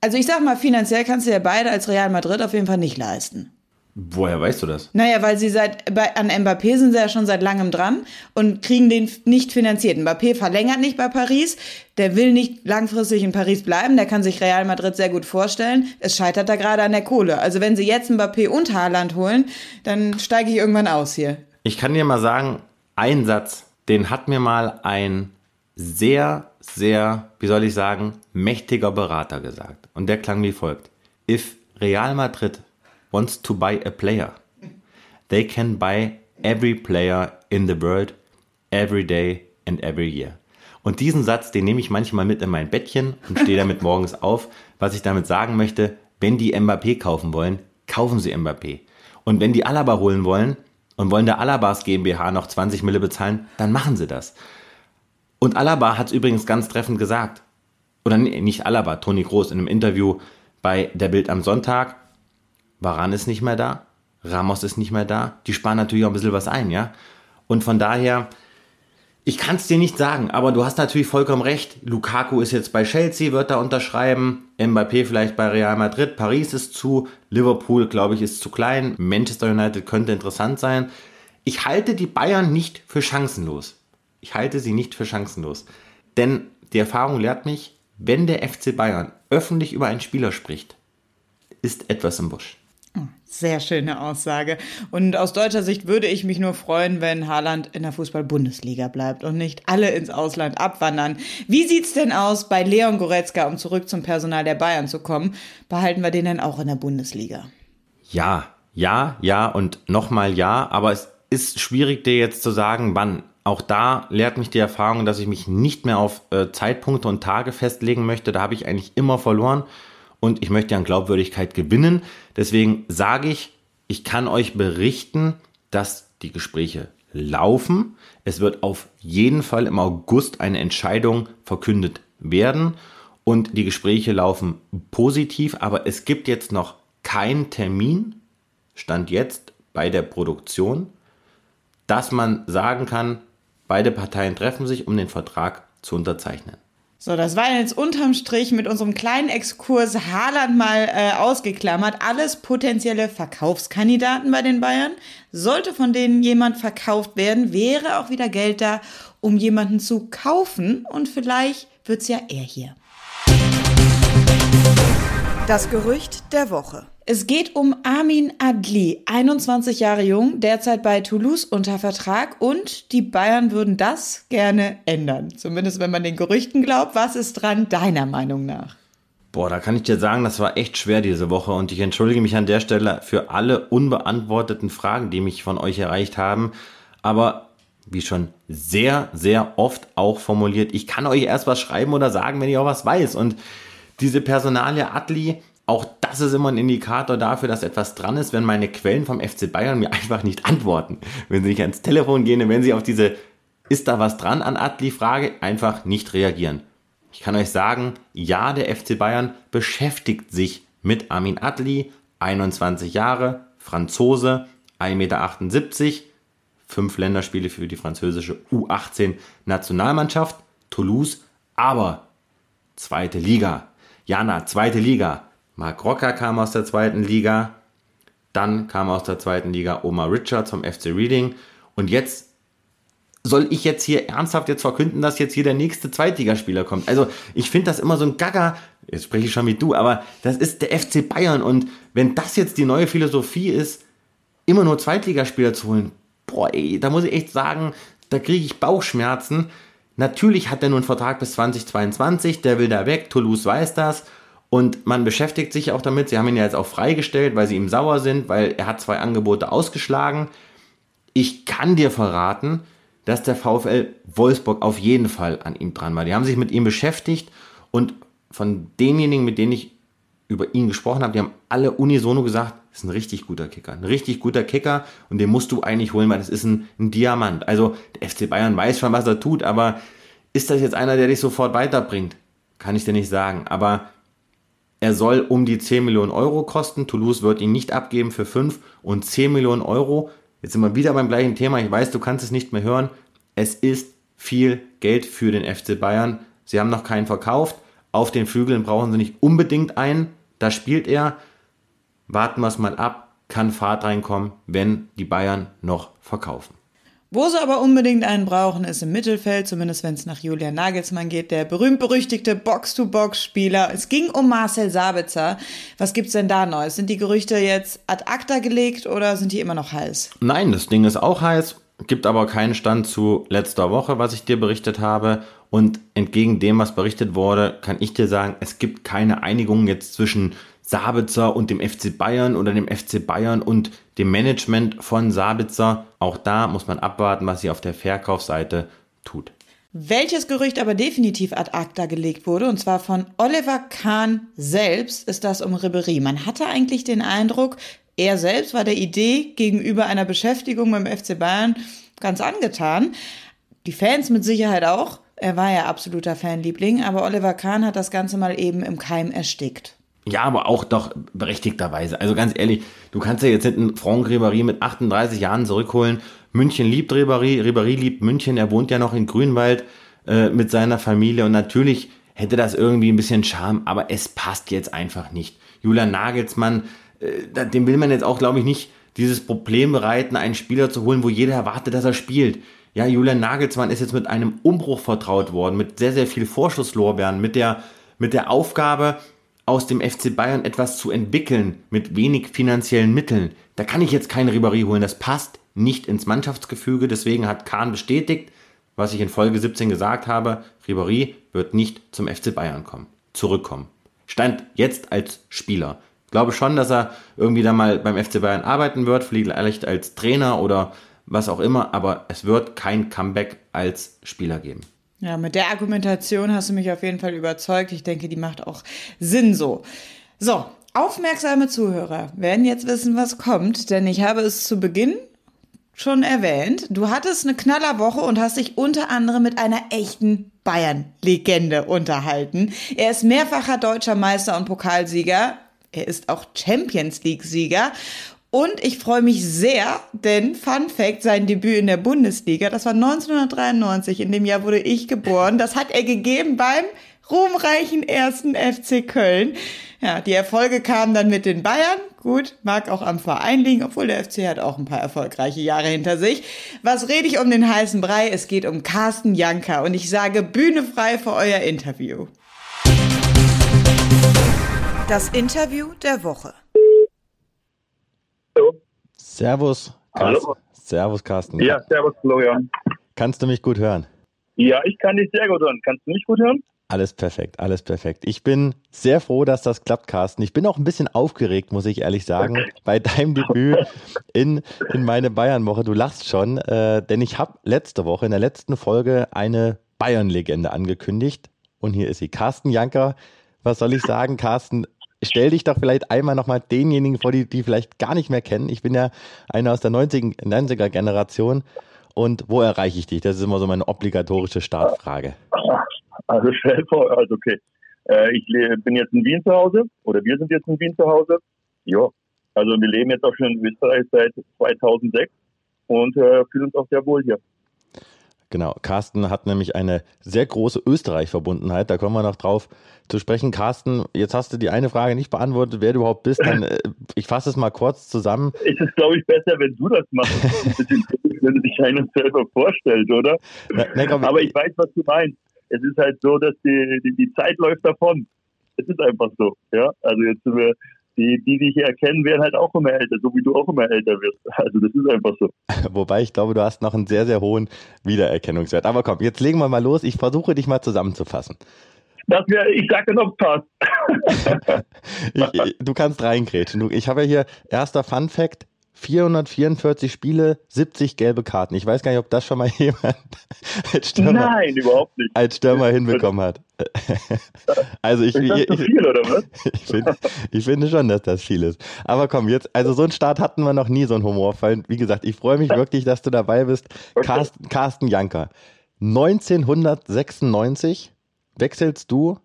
Also ich sag mal, finanziell kannst du ja beide als Real Madrid auf jeden Fall nicht leisten. Woher weißt du das? Naja, weil sie seit, bei, an Mbappé sind sie ja schon seit langem dran und kriegen den nicht finanziert. Mbappé verlängert nicht bei Paris, der will nicht langfristig in Paris bleiben, der kann sich Real Madrid sehr gut vorstellen. Es scheitert da gerade an der Kohle. Also wenn sie jetzt Mbappé und Haaland holen, dann steige ich irgendwann aus hier. Ich kann dir mal sagen, ein Satz, den hat mir mal ein sehr, sehr, wie soll ich sagen, mächtiger Berater gesagt. Und der klang wie folgt. If Real Madrid wants to buy a player, they can buy every player in the world, every day and every year. Und diesen Satz, den nehme ich manchmal mit in mein Bettchen und stehe damit morgens auf. Was ich damit sagen möchte, wenn die Mbappé kaufen wollen, kaufen sie Mbappé. Und wenn die Alaba holen wollen und wollen der Alabas GmbH noch 20 Mille bezahlen, dann machen sie das. Und Alaba hat es übrigens ganz treffend gesagt. Oder nicht Alaba, Toni Groß in einem Interview bei der Bild am Sonntag. Varan ist nicht mehr da, Ramos ist nicht mehr da. Die sparen natürlich auch ein bisschen was ein, ja. Und von daher, ich kann es dir nicht sagen, aber du hast natürlich vollkommen recht. Lukaku ist jetzt bei Chelsea, wird da unterschreiben. Mbappé vielleicht bei Real Madrid. Paris ist zu. Liverpool, glaube ich, ist zu klein. Manchester United könnte interessant sein. Ich halte die Bayern nicht für chancenlos. Ich halte sie nicht für chancenlos. Denn die Erfahrung lehrt mich, wenn der FC Bayern öffentlich über einen Spieler spricht, ist etwas im Busch. Sehr schöne Aussage. Und aus deutscher Sicht würde ich mich nur freuen, wenn Haaland in der Fußball-Bundesliga bleibt und nicht alle ins Ausland abwandern. Wie sieht's denn aus bei Leon Goretzka, um zurück zum Personal der Bayern zu kommen? Behalten wir den denn auch in der Bundesliga? Ja, ja, ja und nochmal ja, aber es ist schwierig dir jetzt zu sagen, wann. Auch da lehrt mich die Erfahrung, dass ich mich nicht mehr auf äh, Zeitpunkte und Tage festlegen möchte. Da habe ich eigentlich immer verloren und ich möchte an Glaubwürdigkeit gewinnen. Deswegen sage ich, ich kann euch berichten, dass die Gespräche laufen. Es wird auf jeden Fall im August eine Entscheidung verkündet werden und die Gespräche laufen positiv, aber es gibt jetzt noch keinen Termin, stand jetzt bei der Produktion, dass man sagen kann, beide Parteien treffen sich, um den Vertrag zu unterzeichnen. So, das war jetzt unterm Strich mit unserem kleinen Exkurs Haaland mal äh, ausgeklammert. Alles potenzielle Verkaufskandidaten bei den Bayern. Sollte von denen jemand verkauft werden, wäre auch wieder Geld da, um jemanden zu kaufen. Und vielleicht wird's ja er hier. Das Gerücht der Woche. Es geht um Armin Adli, 21 Jahre jung, derzeit bei Toulouse unter Vertrag und die Bayern würden das gerne ändern. Zumindest wenn man den Gerüchten glaubt. Was ist dran deiner Meinung nach? Boah, da kann ich dir sagen, das war echt schwer diese Woche und ich entschuldige mich an der Stelle für alle unbeantworteten Fragen, die mich von euch erreicht haben. Aber wie schon sehr, sehr oft auch formuliert, ich kann euch erst was schreiben oder sagen, wenn ich auch was weiß. Und diese Personalie Atli, auch das ist immer ein Indikator dafür, dass etwas dran ist, wenn meine Quellen vom FC Bayern mir einfach nicht antworten. Wenn sie nicht ans Telefon gehen, wenn sie auf diese Ist da was dran an Atli Frage einfach nicht reagieren. Ich kann euch sagen, ja, der FC Bayern beschäftigt sich mit Armin Adli, 21 Jahre, Franzose, 1,78 Meter, fünf Länderspiele für die französische U18-Nationalmannschaft, Toulouse, aber zweite Liga. Jana, zweite Liga. Marc Rocker kam aus der zweiten Liga, dann kam aus der zweiten Liga Omar Richards vom FC Reading und jetzt soll ich jetzt hier ernsthaft jetzt verkünden, dass jetzt hier der nächste Zweitligaspieler kommt? Also ich finde das immer so ein Gaga, jetzt spreche ich schon wie du, aber das ist der FC Bayern und wenn das jetzt die neue Philosophie ist, immer nur Zweitligaspieler zu holen, boah ey, da muss ich echt sagen, da kriege ich Bauchschmerzen. Natürlich hat er nur einen Vertrag bis 2022, der will da weg, Toulouse weiß das und man beschäftigt sich auch damit. Sie haben ihn ja jetzt auch freigestellt, weil sie ihm sauer sind, weil er hat zwei Angebote ausgeschlagen. Ich kann dir verraten, dass der VfL Wolfsburg auf jeden Fall an ihm dran war. Die haben sich mit ihm beschäftigt und von denjenigen, mit denen ich über ihn gesprochen habe, die haben alle unisono gesagt, das ist ein richtig guter Kicker. Ein richtig guter Kicker und den musst du eigentlich holen, weil das ist ein, ein Diamant. Also der FC Bayern weiß schon, was er tut, aber ist das jetzt einer, der dich sofort weiterbringt? Kann ich dir nicht sagen. Aber er soll um die 10 Millionen Euro kosten. Toulouse wird ihn nicht abgeben für 5 und 10 Millionen Euro Jetzt sind wir wieder beim gleichen Thema. Ich weiß, du kannst es nicht mehr hören. Es ist viel Geld für den FC Bayern. Sie haben noch keinen verkauft. Auf den Flügeln brauchen sie nicht unbedingt einen. Da spielt er. Warten wir es mal ab. Kann Fahrt reinkommen, wenn die Bayern noch verkaufen. Wo sie aber unbedingt einen brauchen, ist im Mittelfeld, zumindest wenn es nach Julian Nagelsmann geht, der berühmt-berüchtigte Box-to-Box-Spieler. Es ging um Marcel Sabitzer. Was gibt's denn da Neues? Sind die Gerüchte jetzt ad acta gelegt oder sind die immer noch heiß? Nein, das Ding ist auch heiß, gibt aber keinen Stand zu letzter Woche, was ich dir berichtet habe. Und entgegen dem, was berichtet wurde, kann ich dir sagen, es gibt keine Einigung jetzt zwischen Sabitzer und dem FC Bayern oder dem FC Bayern und dem Management von Sabitzer. Auch da muss man abwarten, was sie auf der Verkaufsseite tut. Welches Gerücht aber definitiv ad acta gelegt wurde, und zwar von Oliver Kahn selbst, ist das um Ribery. Man hatte eigentlich den Eindruck, er selbst war der Idee gegenüber einer Beschäftigung beim FC Bayern ganz angetan. Die Fans mit Sicherheit auch. Er war ja absoluter Fanliebling, aber Oliver Kahn hat das Ganze mal eben im Keim erstickt. Ja, aber auch doch berechtigterweise. Also ganz ehrlich, du kannst ja jetzt nicht einen Franck Ribéry mit 38 Jahren zurückholen. München liebt Ribéry, Ribéry liebt München. Er wohnt ja noch in Grünwald äh, mit seiner Familie und natürlich hätte das irgendwie ein bisschen Charme, aber es passt jetzt einfach nicht. Julian Nagelsmann, äh, dem will man jetzt auch, glaube ich, nicht dieses Problem bereiten, einen Spieler zu holen, wo jeder erwartet, dass er spielt. Ja, Julian Nagelsmann ist jetzt mit einem Umbruch vertraut worden, mit sehr, sehr viel Vorschusslorbeeren, mit der, mit der Aufgabe, aus dem FC Bayern etwas zu entwickeln mit wenig finanziellen Mitteln. Da kann ich jetzt keinen Ribéry holen. Das passt nicht ins Mannschaftsgefüge. Deswegen hat Kahn bestätigt, was ich in Folge 17 gesagt habe, Ribéry wird nicht zum FC Bayern kommen, zurückkommen. Stand jetzt als Spieler. Ich glaube schon, dass er irgendwie da mal beim FC Bayern arbeiten wird, vielleicht als Trainer oder was auch immer, aber es wird kein Comeback als Spieler geben. Ja, mit der Argumentation hast du mich auf jeden Fall überzeugt. Ich denke, die macht auch Sinn so. So, aufmerksame Zuhörer werden jetzt wissen, was kommt, denn ich habe es zu Beginn schon erwähnt. Du hattest eine Knallerwoche und hast dich unter anderem mit einer echten Bayern-Legende unterhalten. Er ist mehrfacher deutscher Meister und Pokalsieger. Er ist auch Champions League-Sieger und ich freue mich sehr, denn Fun Fact, sein Debüt in der Bundesliga, das war 1993, in dem Jahr wurde ich geboren. Das hat er gegeben beim ruhmreichen ersten FC Köln. Ja, die Erfolge kamen dann mit den Bayern. Gut, mag auch am Verein liegen, obwohl der FC hat auch ein paar erfolgreiche Jahre hinter sich. Was rede ich um den heißen Brei? Es geht um Carsten Janker und ich sage Bühne frei für euer Interview. Das Interview der Woche. Hallo. Servus. Hallo. Servus, Carsten. Ja, servus, Florian. Kannst du mich gut hören? Ja, ich kann dich sehr gut hören. Kannst du mich gut hören? Alles perfekt, alles perfekt. Ich bin sehr froh, dass das klappt, Carsten. Ich bin auch ein bisschen aufgeregt, muss ich ehrlich sagen, bei deinem Debüt in, in meine Bayern-Woche. Du lachst schon, äh, denn ich habe letzte Woche, in der letzten Folge, eine Bayern-Legende angekündigt. Und hier ist sie, Carsten Janker. Was soll ich sagen, Carsten? Stell dich doch vielleicht einmal nochmal denjenigen vor, die, die vielleicht gar nicht mehr kennen. Ich bin ja einer aus der 90er-Generation. Und wo erreiche ich dich? Das ist immer so meine obligatorische Startfrage. Also stell vor, also okay. Äh, ich bin jetzt in Wien zu Hause oder wir sind jetzt in Wien zu Hause. Ja, also wir leben jetzt auch schon in Österreich seit 2006 und äh, fühlen uns auch sehr wohl hier. Genau, Carsten hat nämlich eine sehr große Österreich-Verbundenheit. Da kommen wir noch drauf zu sprechen. Carsten, jetzt hast du die eine Frage nicht beantwortet, wer du überhaupt bist. Dann, äh, ich fasse es mal kurz zusammen. Es ist, glaube ich, besser, wenn du das machst, wenn du dich einen selber vorstellst, oder? Na, na, komm, Aber ich weiß, was du meinst es ist halt so, dass die, die, die Zeit läuft davon. Es ist einfach so. Ja, also jetzt sind wir, die, die dich erkennen, werden halt auch immer älter, so wie du auch immer älter wirst. Also das ist einfach so. Wobei ich glaube, du hast noch einen sehr, sehr hohen Wiedererkennungswert. Aber komm, jetzt legen wir mal los. Ich versuche dich mal zusammenzufassen. Das wär, ich sage noch passt. du kannst reingrätschen. Ich habe ja hier erster Fun Fact. 444 Spiele, 70 gelbe Karten. Ich weiß gar nicht, ob das schon mal jemand als Stürmer, Nein, überhaupt nicht. Als Stürmer hinbekommen hat. Also ich, ich, viel, was? Ich, finde, ich finde schon, dass das viel ist. Aber komm, jetzt, also so einen Start hatten wir noch nie, so einen Humorfall. Wie gesagt, ich freue mich wirklich, dass du dabei bist. Okay. Carsten, Carsten Janker. 1996 wechselst du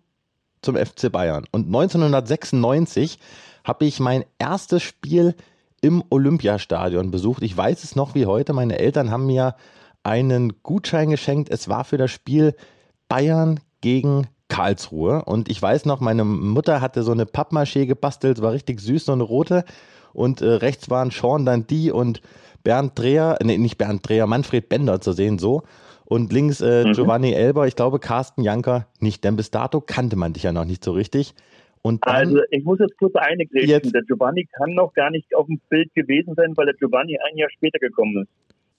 zum FC Bayern. Und 1996 habe ich mein erstes Spiel im Olympiastadion besucht. Ich weiß es noch wie heute. Meine Eltern haben mir einen Gutschein geschenkt. Es war für das Spiel Bayern gegen Karlsruhe. Und ich weiß noch, meine Mutter hatte so eine Pappmaché gebastelt, war richtig süß, so eine rote. Und äh, rechts waren Sean Dandy und Bernd Dreher, nee, nicht Bernd Dreher, Manfred Bender zu sehen, so. Und links äh, mhm. Giovanni Elber, ich glaube Carsten Janker nicht, denn bis dato kannte man dich ja noch nicht so richtig. Und dann, also ich muss jetzt kurz eingreifen. Der Giovanni kann noch gar nicht auf dem Bild gewesen sein, weil der Giovanni ein Jahr später gekommen ist.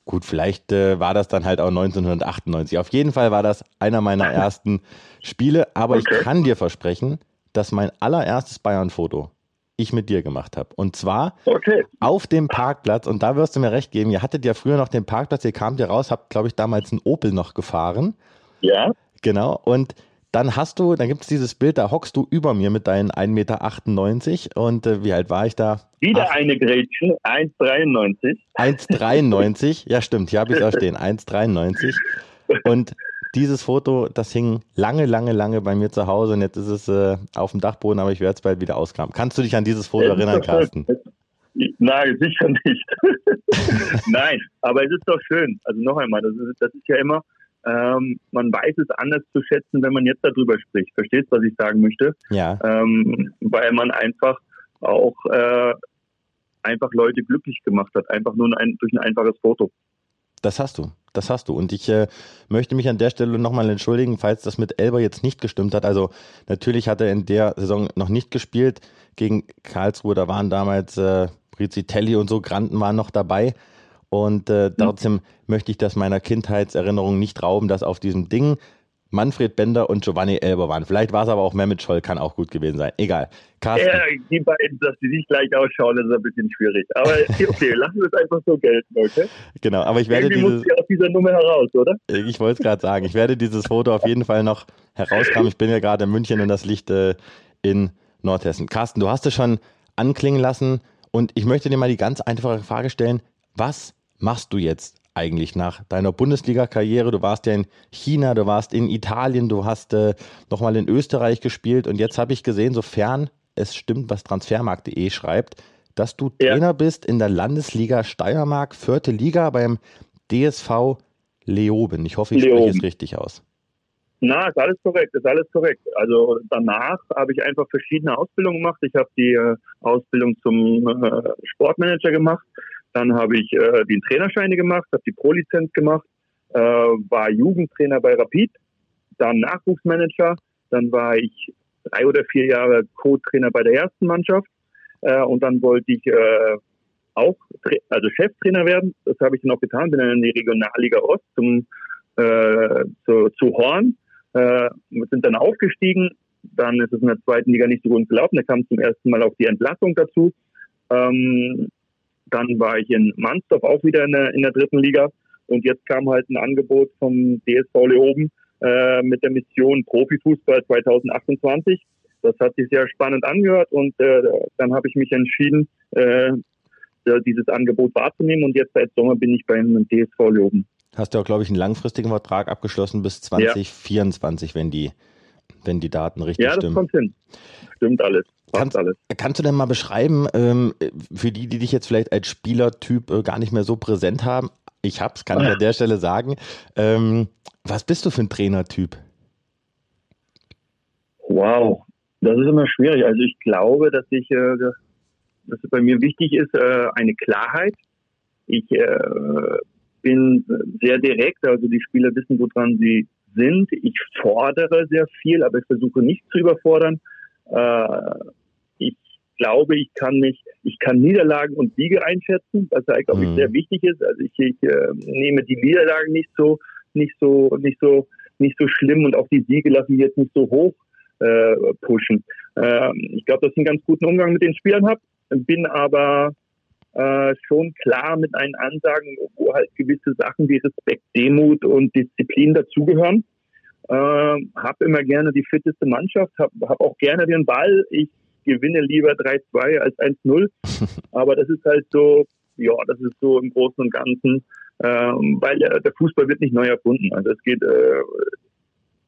Gut, vielleicht äh, war das dann halt auch 1998. Auf jeden Fall war das einer meiner ersten Spiele, aber okay. ich kann dir versprechen, dass mein allererstes Bayern-Foto ich mit dir gemacht habe. Und zwar okay. auf dem Parkplatz, und da wirst du mir recht geben, ihr hattet ja früher noch den Parkplatz, ihr kamt ja raus, habt, glaube ich, damals einen Opel noch gefahren. Ja. Genau, und dann hast du, dann gibt es dieses Bild, da hockst du über mir mit deinen 1,98 Meter und äh, wie alt war ich da? Wieder Ach, eine Gretchen, 1,93. 1,93, ja stimmt, hier habe ich es auch stehen, 1,93. Und dieses Foto, das hing lange, lange, lange bei mir zu Hause und jetzt ist es äh, auf dem Dachboden, aber ich werde es bald wieder auskramen. Kannst du dich an dieses Foto erinnern, Carsten? Nein, sicher nicht. Nein, aber es ist doch schön. Also noch einmal, das ist, das ist ja immer, ähm, man weiß es anders zu schätzen, wenn man jetzt darüber spricht. Verstehst, du, was ich sagen möchte? Ja. Ähm, weil man einfach auch äh, einfach Leute glücklich gemacht hat, einfach nur ein, durch ein einfaches Foto. Das hast du, das hast du. Und ich äh, möchte mich an der Stelle nochmal entschuldigen, falls das mit Elber jetzt nicht gestimmt hat. Also natürlich hat er in der Saison noch nicht gespielt gegen Karlsruhe. Da waren damals äh, Rizzitelli und so, Granten waren noch dabei. Und äh, trotzdem mhm. möchte ich das meiner Kindheitserinnerung nicht rauben, dass auf diesem Ding Manfred Bender und Giovanni Elber waren. Vielleicht war es aber auch Mehmet Scholl, kann auch gut gewesen sein. Egal. Carsten. Ja, die beiden, dass die nicht gleich ausschauen, ist ein bisschen schwierig. Aber okay, lassen wir es einfach so gelten, okay? Genau, aber ich werde Irgendwie dieses... aus dieser Nummer heraus, oder? Ich wollte es gerade sagen. Ich werde dieses Foto auf jeden Fall noch herauskramen. Ich bin ja gerade in München und das liegt äh, in Nordhessen. Carsten, du hast es schon anklingen lassen und ich möchte dir mal die ganz einfache Frage stellen. Was machst du jetzt eigentlich nach deiner Bundesliga-Karriere? Du warst ja in China, du warst in Italien, du hast äh, nochmal in Österreich gespielt und jetzt habe ich gesehen, sofern es stimmt, was transfermarkt.de schreibt, dass du ja. Trainer bist in der Landesliga Steiermark, vierte Liga beim DSV Leoben. Ich hoffe, ich Leoben. spreche es richtig aus. Na, ist alles korrekt, ist alles korrekt. Also danach habe ich einfach verschiedene Ausbildungen gemacht. Ich habe die äh, Ausbildung zum äh, Sportmanager gemacht, dann habe ich äh, den Trainerscheine gemacht, habe die Pro-Lizenz gemacht, äh, war Jugendtrainer bei Rapid, dann Nachwuchsmanager, dann war ich drei oder vier Jahre Co-Trainer bei der ersten Mannschaft äh, und dann wollte ich äh, auch also Cheftrainer werden. Das habe ich dann auch getan, bin dann in die Regionalliga Ost zum äh, zu, zu Horn Äh, sind dann aufgestiegen. Dann ist es in der zweiten Liga nicht so gut gelaufen. Da kam zum ersten Mal auch die Entlassung dazu. Ähm, dann war ich in Mansdorf auch wieder in der, in der dritten Liga. Und jetzt kam halt ein Angebot vom DSV Leoben äh, mit der Mission Profifußball 2028. Das hat sich sehr spannend angehört und äh, dann habe ich mich entschieden, äh, dieses Angebot wahrzunehmen und jetzt seit Sommer bin ich beim DSV Leoben. Hast du auch, glaube ich, einen langfristigen Vertrag abgeschlossen bis 2024, ja. wenn die wenn die Daten richtig ja, stimmen. Ja, das kommt hin. Stimmt alles. Kannst, alles. kannst du denn mal beschreiben, ähm, für die, die dich jetzt vielleicht als Spielertyp äh, gar nicht mehr so präsent haben, ich hab's, kann ich an der Stelle sagen, ähm, was bist du für ein Trainertyp? Wow, das ist immer schwierig. Also ich glaube, dass ich, äh, dass bei mir wichtig ist, äh, eine Klarheit. Ich bin sehr direkt, also die Spieler wissen, woran sie sind. Ich fordere sehr viel, aber ich versuche nicht zu überfordern. Äh, ich glaube, ich kann mich, ich kann Niederlagen und Siege einschätzen, was ja, glaube ich, mhm. sehr wichtig ist. Also ich, ich äh, nehme die Niederlagen nicht so, nicht so, nicht so, nicht so schlimm und auch die Siege lassen mich jetzt nicht so hoch äh, pushen. Äh, ich glaube, dass ich einen ganz guten Umgang mit den Spielern habe, bin aber äh, schon klar mit einen Ansagen, wo halt gewisse Sachen wie Respekt, Demut und Disziplin dazugehören. Äh, habe immer gerne die fitteste Mannschaft, habe hab auch gerne den Ball. Ich gewinne lieber 3-2 als 1-0. Aber das ist halt so, ja, das ist so im Großen und Ganzen, ähm, weil der, der, Fußball wird nicht neu erfunden. Also es geht äh,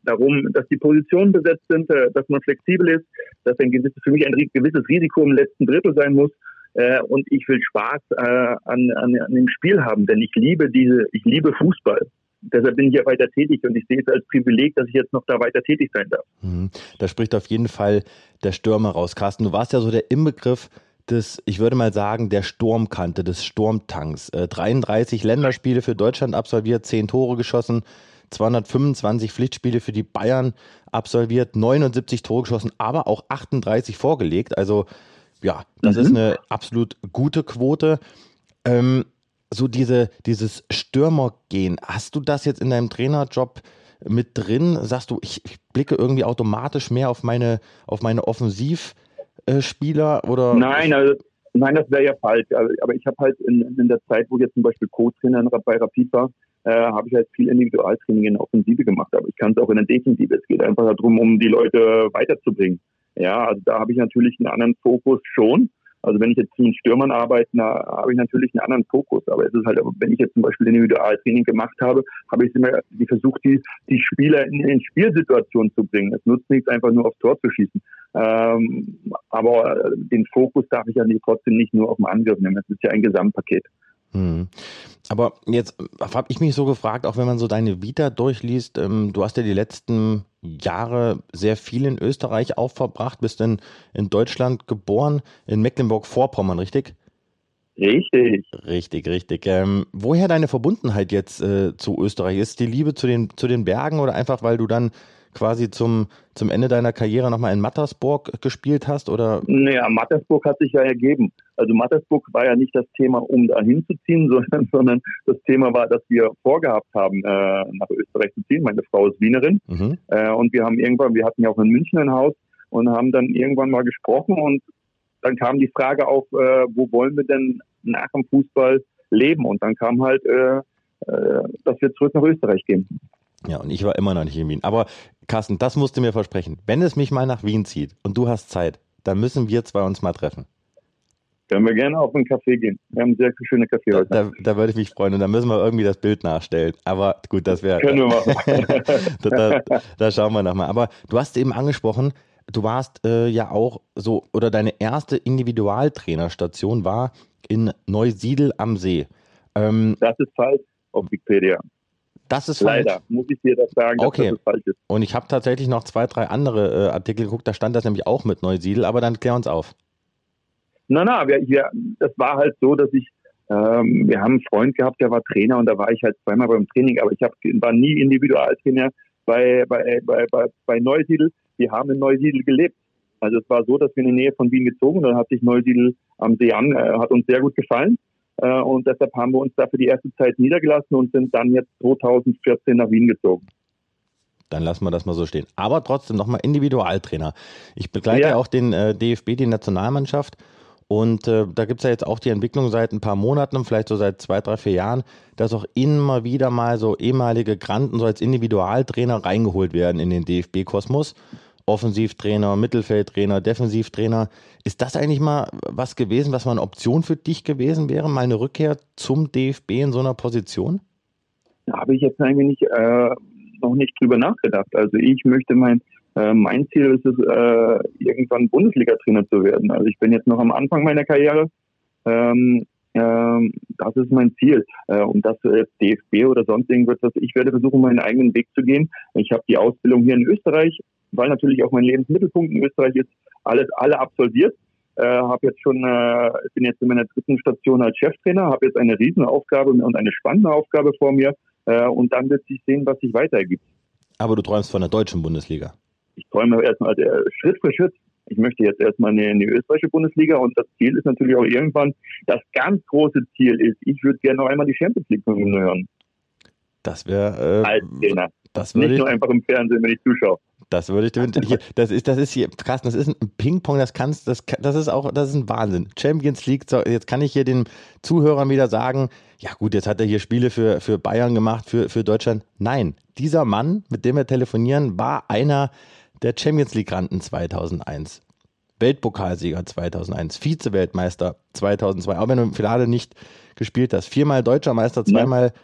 darum, dass die Positionen besetzt sind, äh, dass man flexibel ist, dass ein gewisses, für mich ein gewisses Risiko im letzten Drittel sein muss äh, und ich will Spaß äh, an, an, an dem Spiel haben, denn ich liebe diese, ich liebe Fußball. Deshalb bin ich ja weiter tätig und ich sehe es als Privileg, dass ich jetzt noch da weiter tätig sein darf. Mhm. Da spricht auf jeden Fall der Stürmer raus. Carsten, du warst ja so der Inbegriff des, ich würde mal sagen, der Sturmkante, des Sturmtanks. Äh, 33 Länderspiele für Deutschland absolviert, 10 Tore geschossen, 225 Pflichtspiele für die Bayern absolviert, 79 Tore geschossen, aber auch 38 vorgelegt. Also ja, das mhm. ist eine absolut gute Quote. Ähm, so diese, dieses Stürmergehen, hast du das jetzt in deinem Trainerjob mit drin? Sagst du, ich, ich blicke irgendwie automatisch mehr auf meine, auf meine Offensivspieler oder? Nein, also, nein, das wäre ja falsch. Also, aber ich habe halt in, in der Zeit, wo ich jetzt zum Beispiel Co-Trainer bei Rapid war, äh, habe ich halt viel Individualtraining in der Offensive gemacht, aber ich kann es auch in der Defensive. Es geht einfach darum, um die Leute weiterzubringen. Ja, also da habe ich natürlich einen anderen Fokus schon. Also wenn ich jetzt mit Stürmern arbeite, da habe ich natürlich einen anderen Fokus. Aber es ist halt, wenn ich jetzt zum Beispiel Individualtraining gemacht habe, habe ich immer versucht, die, die Spieler in, in Spielsituationen zu bringen. Es nutzt nichts, einfach nur aufs Tor zu schießen. Ähm, aber den Fokus darf ich ja trotzdem nicht nur auf den Angriff nehmen. Es ist ja ein Gesamtpaket. Hm. Aber jetzt habe ich mich so gefragt, auch wenn man so deine Vita durchliest, ähm, du hast ja die letzten Jahre sehr viel in Österreich auch verbracht, bist in, in Deutschland geboren, in Mecklenburg-Vorpommern, richtig? Richtig. Richtig, richtig. Ähm, woher deine Verbundenheit jetzt äh, zu Österreich? Ist die Liebe zu den, zu den Bergen oder einfach, weil du dann quasi zum, zum Ende deiner Karriere nochmal in Mattersburg gespielt hast? Oder? Naja, Mattersburg hat sich ja ergeben. Also Mattersburg war ja nicht das Thema, um da hinzuziehen, sondern, sondern das Thema war, dass wir vorgehabt haben, äh, nach Österreich zu ziehen. Meine Frau ist Wienerin. Mhm. Äh, und wir haben irgendwann, wir hatten ja auch in München ein Haus und haben dann irgendwann mal gesprochen und dann kam die Frage auf, äh, wo wollen wir denn nach dem Fußball leben? Und dann kam halt, äh, äh, dass wir zurück nach Österreich gehen. Ja, und ich war immer noch nicht in Wien. Aber Carsten, das musst du mir versprechen. Wenn es mich mal nach Wien zieht und du hast Zeit, dann müssen wir zwei uns mal treffen. Können wir gerne auf einen Café gehen. Wir haben sehr schöne Café Da, da, da, würde ich mich freuen und dann müssen wir irgendwie das Bild nachstellen. Aber gut, das wäre. Können wir machen. da, da, da, schauen wir nochmal. Aber du hast eben angesprochen, du warst äh, ja auch so, oder deine erste Individualtrainerstation war in Neusiedl am See. Ähm, das ist falsch auf Wikipedia. Das ist Leider, falsch. muss ich dir das sagen, okay. dass das falsch ist. Und ich habe tatsächlich noch zwei, drei andere äh, Artikel geguckt, da stand das nämlich auch mit Neusiedl, aber dann klär uns auf. Na, na, wir, wir, das war halt so, dass ich, ähm, wir haben einen Freund gehabt, der war Trainer und da war ich halt zweimal beim Training, aber ich hab, war nie Individualtrainer bei, bei, bei, bei, bei Neusiedl. Wir haben in Neusiedl gelebt. Also es war so, dass wir in die Nähe von Wien gezogen und dann hat sich Neusiedl am See an, äh, hat uns sehr gut gefallen. Äh, und deshalb haben wir uns da für die erste Zeit niedergelassen und sind dann jetzt 2014 nach Wien gezogen. dann lassen wir das mal so stehen. Aber trotzdem nochmal Individualtrainer. Ich begleite ja. auch den äh, DFB, die Nationalmannschaft. Und äh, da gibt es ja jetzt auch die Entwicklung seit ein paar Monaten, vielleicht so seit zwei, drei, vier Jahren, dass auch immer wieder mal so ehemalige Granten so als Individualtrainer reingeholt werden in den DFB-Kosmos. Offensivtrainer, Mittelfeldtrainer, Defensivtrainer. Ist das eigentlich mal was gewesen, was mal eine Option für dich gewesen wäre, mal eine Rückkehr zum DFB in so einer Position? Da habe ich jetzt eigentlich äh, noch nicht drüber nachgedacht. Also ich möchte mein, äh, mein Ziel ist es, äh, irgendwann Bundesliga-Trainer zu werden. Also ich bin jetzt noch am Anfang meiner Karriere. Ähm, das ist mein Ziel. Äh, und das jetzt DFB oder sonst irgendwas, ich werde versuchen, meinen eigenen Weg zu gehen. Ich habe die Ausbildung hier in Österreich weil natürlich auch mein Lebensmittelpunkt in Österreich ist, alles alle absolviert. Äh, habe jetzt schon, äh, bin jetzt in meiner dritten Station als Cheftrainer, habe jetzt eine Riesenaufgabe und eine spannende Aufgabe vor mir. Äh, und dann wird sich sehen, was sich weiter ergibt. Aber du träumst von der deutschen Bundesliga. Ich träume erstmal äh, Schritt für Schritt. Ich möchte jetzt erstmal in die, österreichische Bundesliga und das Ziel ist natürlich auch irgendwann, das ganz große Ziel ist, ich würde gerne noch einmal die Champions League von ihm hören. Das wäre äh, als Trainer. Das Nicht nur einfach im Fernsehen, wenn ich zuschaue. Das würde ich, hier, das ist, das ist hier, krass, das ist ein Ping-Pong, das kannst, das, das ist auch, das ist ein Wahnsinn. Champions League, so, jetzt kann ich hier den Zuhörern wieder sagen, ja gut, jetzt hat er hier Spiele für, für Bayern gemacht, für, für Deutschland. Nein, dieser Mann, mit dem wir telefonieren, war einer der Champions League-Granten 2001. Weltpokalsieger 2001, Vize-Weltmeister 2002, auch wenn du im Finale nicht gespielt hast. Viermal Deutscher Meister, zweimal ja.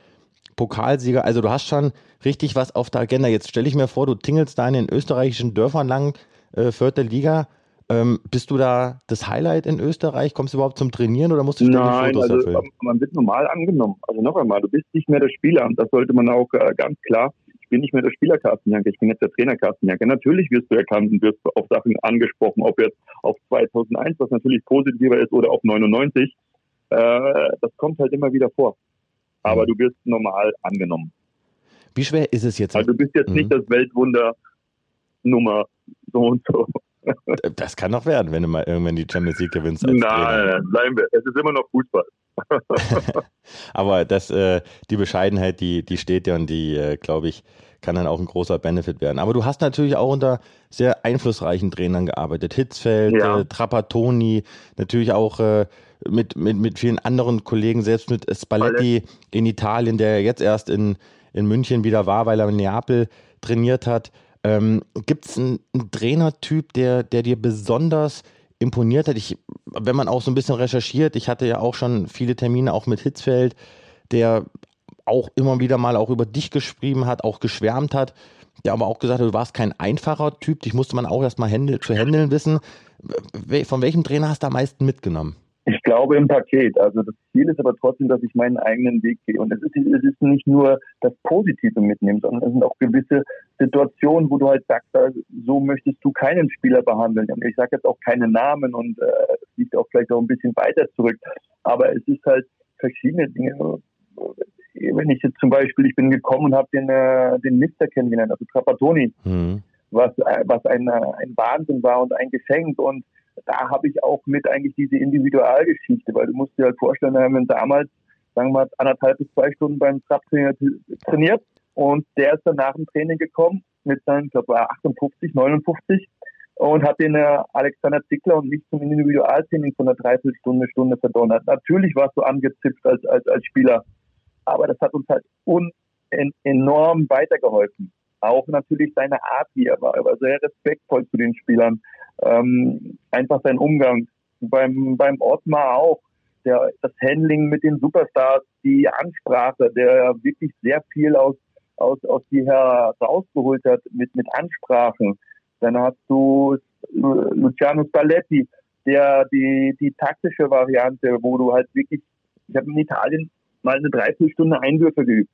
Pokalsieger. Also du hast schon richtig was auf der Agenda. Jetzt stelle ich mir vor, du tingelst da in den österreichischen Dörfern lang, äh, vierte Liga. Ähm, bist du da das Highlight in Österreich? Kommst du überhaupt zum Trainieren oder musst du ständig Nein, Fotos also, erfüllen? Man wird normal angenommen. Also noch einmal, du bist nicht mehr der Spieler. Und das sollte man auch äh, ganz klar. Ich bin nicht mehr der Spieler Carsten Janke, ich bin jetzt der Trainer Carsten Janke. Natürlich wirst du erkannt und wirst auf Sachen angesprochen, ob jetzt auf 2001, was natürlich positiver ist, oder auf 99. Äh, das kommt halt immer wieder vor aber mhm. du wirst normal angenommen. Wie schwer ist es jetzt? Also du bist jetzt mhm. nicht das Weltwunder Nummer so und so. Das kann noch werden, wenn du mal irgendwann die Champions League gewinnst. Nein, nein, bleiben wir. Es ist immer noch Fußball. Aber das, äh, die Bescheidenheit, die, die steht ja und die, äh, glaube ich, kann dann auch ein großer Benefit werden. Aber du hast natürlich auch unter sehr einflussreichen Trainern gearbeitet. Hitzfeld, ja. äh, Trapattoni, natürlich auch mit, mit, mit vielen anderen Kollegen, selbst mit Spalletti in Italien, der jetzt erst in, in München wieder war, weil er in Neapel trainiert hat. Ähm, Gibt es einen, einen Trainertyp, der, der dir besonders imponiert hat? Ich, wenn man auch so ein bisschen recherchiert, ich hatte ja auch schon viele Termine auch mit Hitzfeld, der auch immer wieder mal auch über dich geschrieben hat, auch geschwärmt hat, der aber auch gesagt hat, du warst kein einfacher Typ, dich musste man auch erstmal zu handeln wissen. Von welchem Trainer hast du am meisten mitgenommen? Ich glaube im Paket. Also das Ziel ist aber trotzdem, dass ich meinen eigenen Weg gehe. Und es ist, es ist nicht nur das Positive mitnehmen, sondern es sind auch gewisse Situationen, wo du halt sagst, so möchtest du keinen Spieler behandeln. Und ich sage jetzt auch keine Namen und äh, liegt auch vielleicht auch ein bisschen weiter zurück. Aber es ist halt verschiedene Dinge. Wenn ich jetzt zum Beispiel, ich bin gekommen und habe den, äh, den Mister kennengelernt, also Trapattoni, mhm. was, äh, was ein, äh, ein Wahnsinn war und ein Geschenk und da habe ich auch mit eigentlich diese Individualgeschichte, weil du musst dir halt vorstellen, wir haben damals, sagen wir mal, anderthalb bis zwei Stunden beim Trap trainiert und der ist dann nach dem Training gekommen mit seinen, ich glaube, 58, 59 und hat den äh, Alexander Zickler und mich zum Individualtraining von einer Dreiviertelstunde, Stunde verdonnert. Natürlich warst du angezipft als, als, als Spieler, aber das hat uns halt un, en, enorm weitergeholfen. Auch natürlich seine Art, wie er war. Er war sehr respektvoll zu den Spielern ähm, einfach sein Umgang. Beim, beim Ottmar auch. Der, das Handling mit den Superstars, die Ansprache, der wirklich sehr viel aus, aus, aus die herausgeholt hat mit, mit Ansprachen. Dann hast du Luciano Spalletti, der die, die taktische Variante, wo du halt wirklich, ich habe in Italien mal eine Dreiviertelstunde Einwürfe geübt.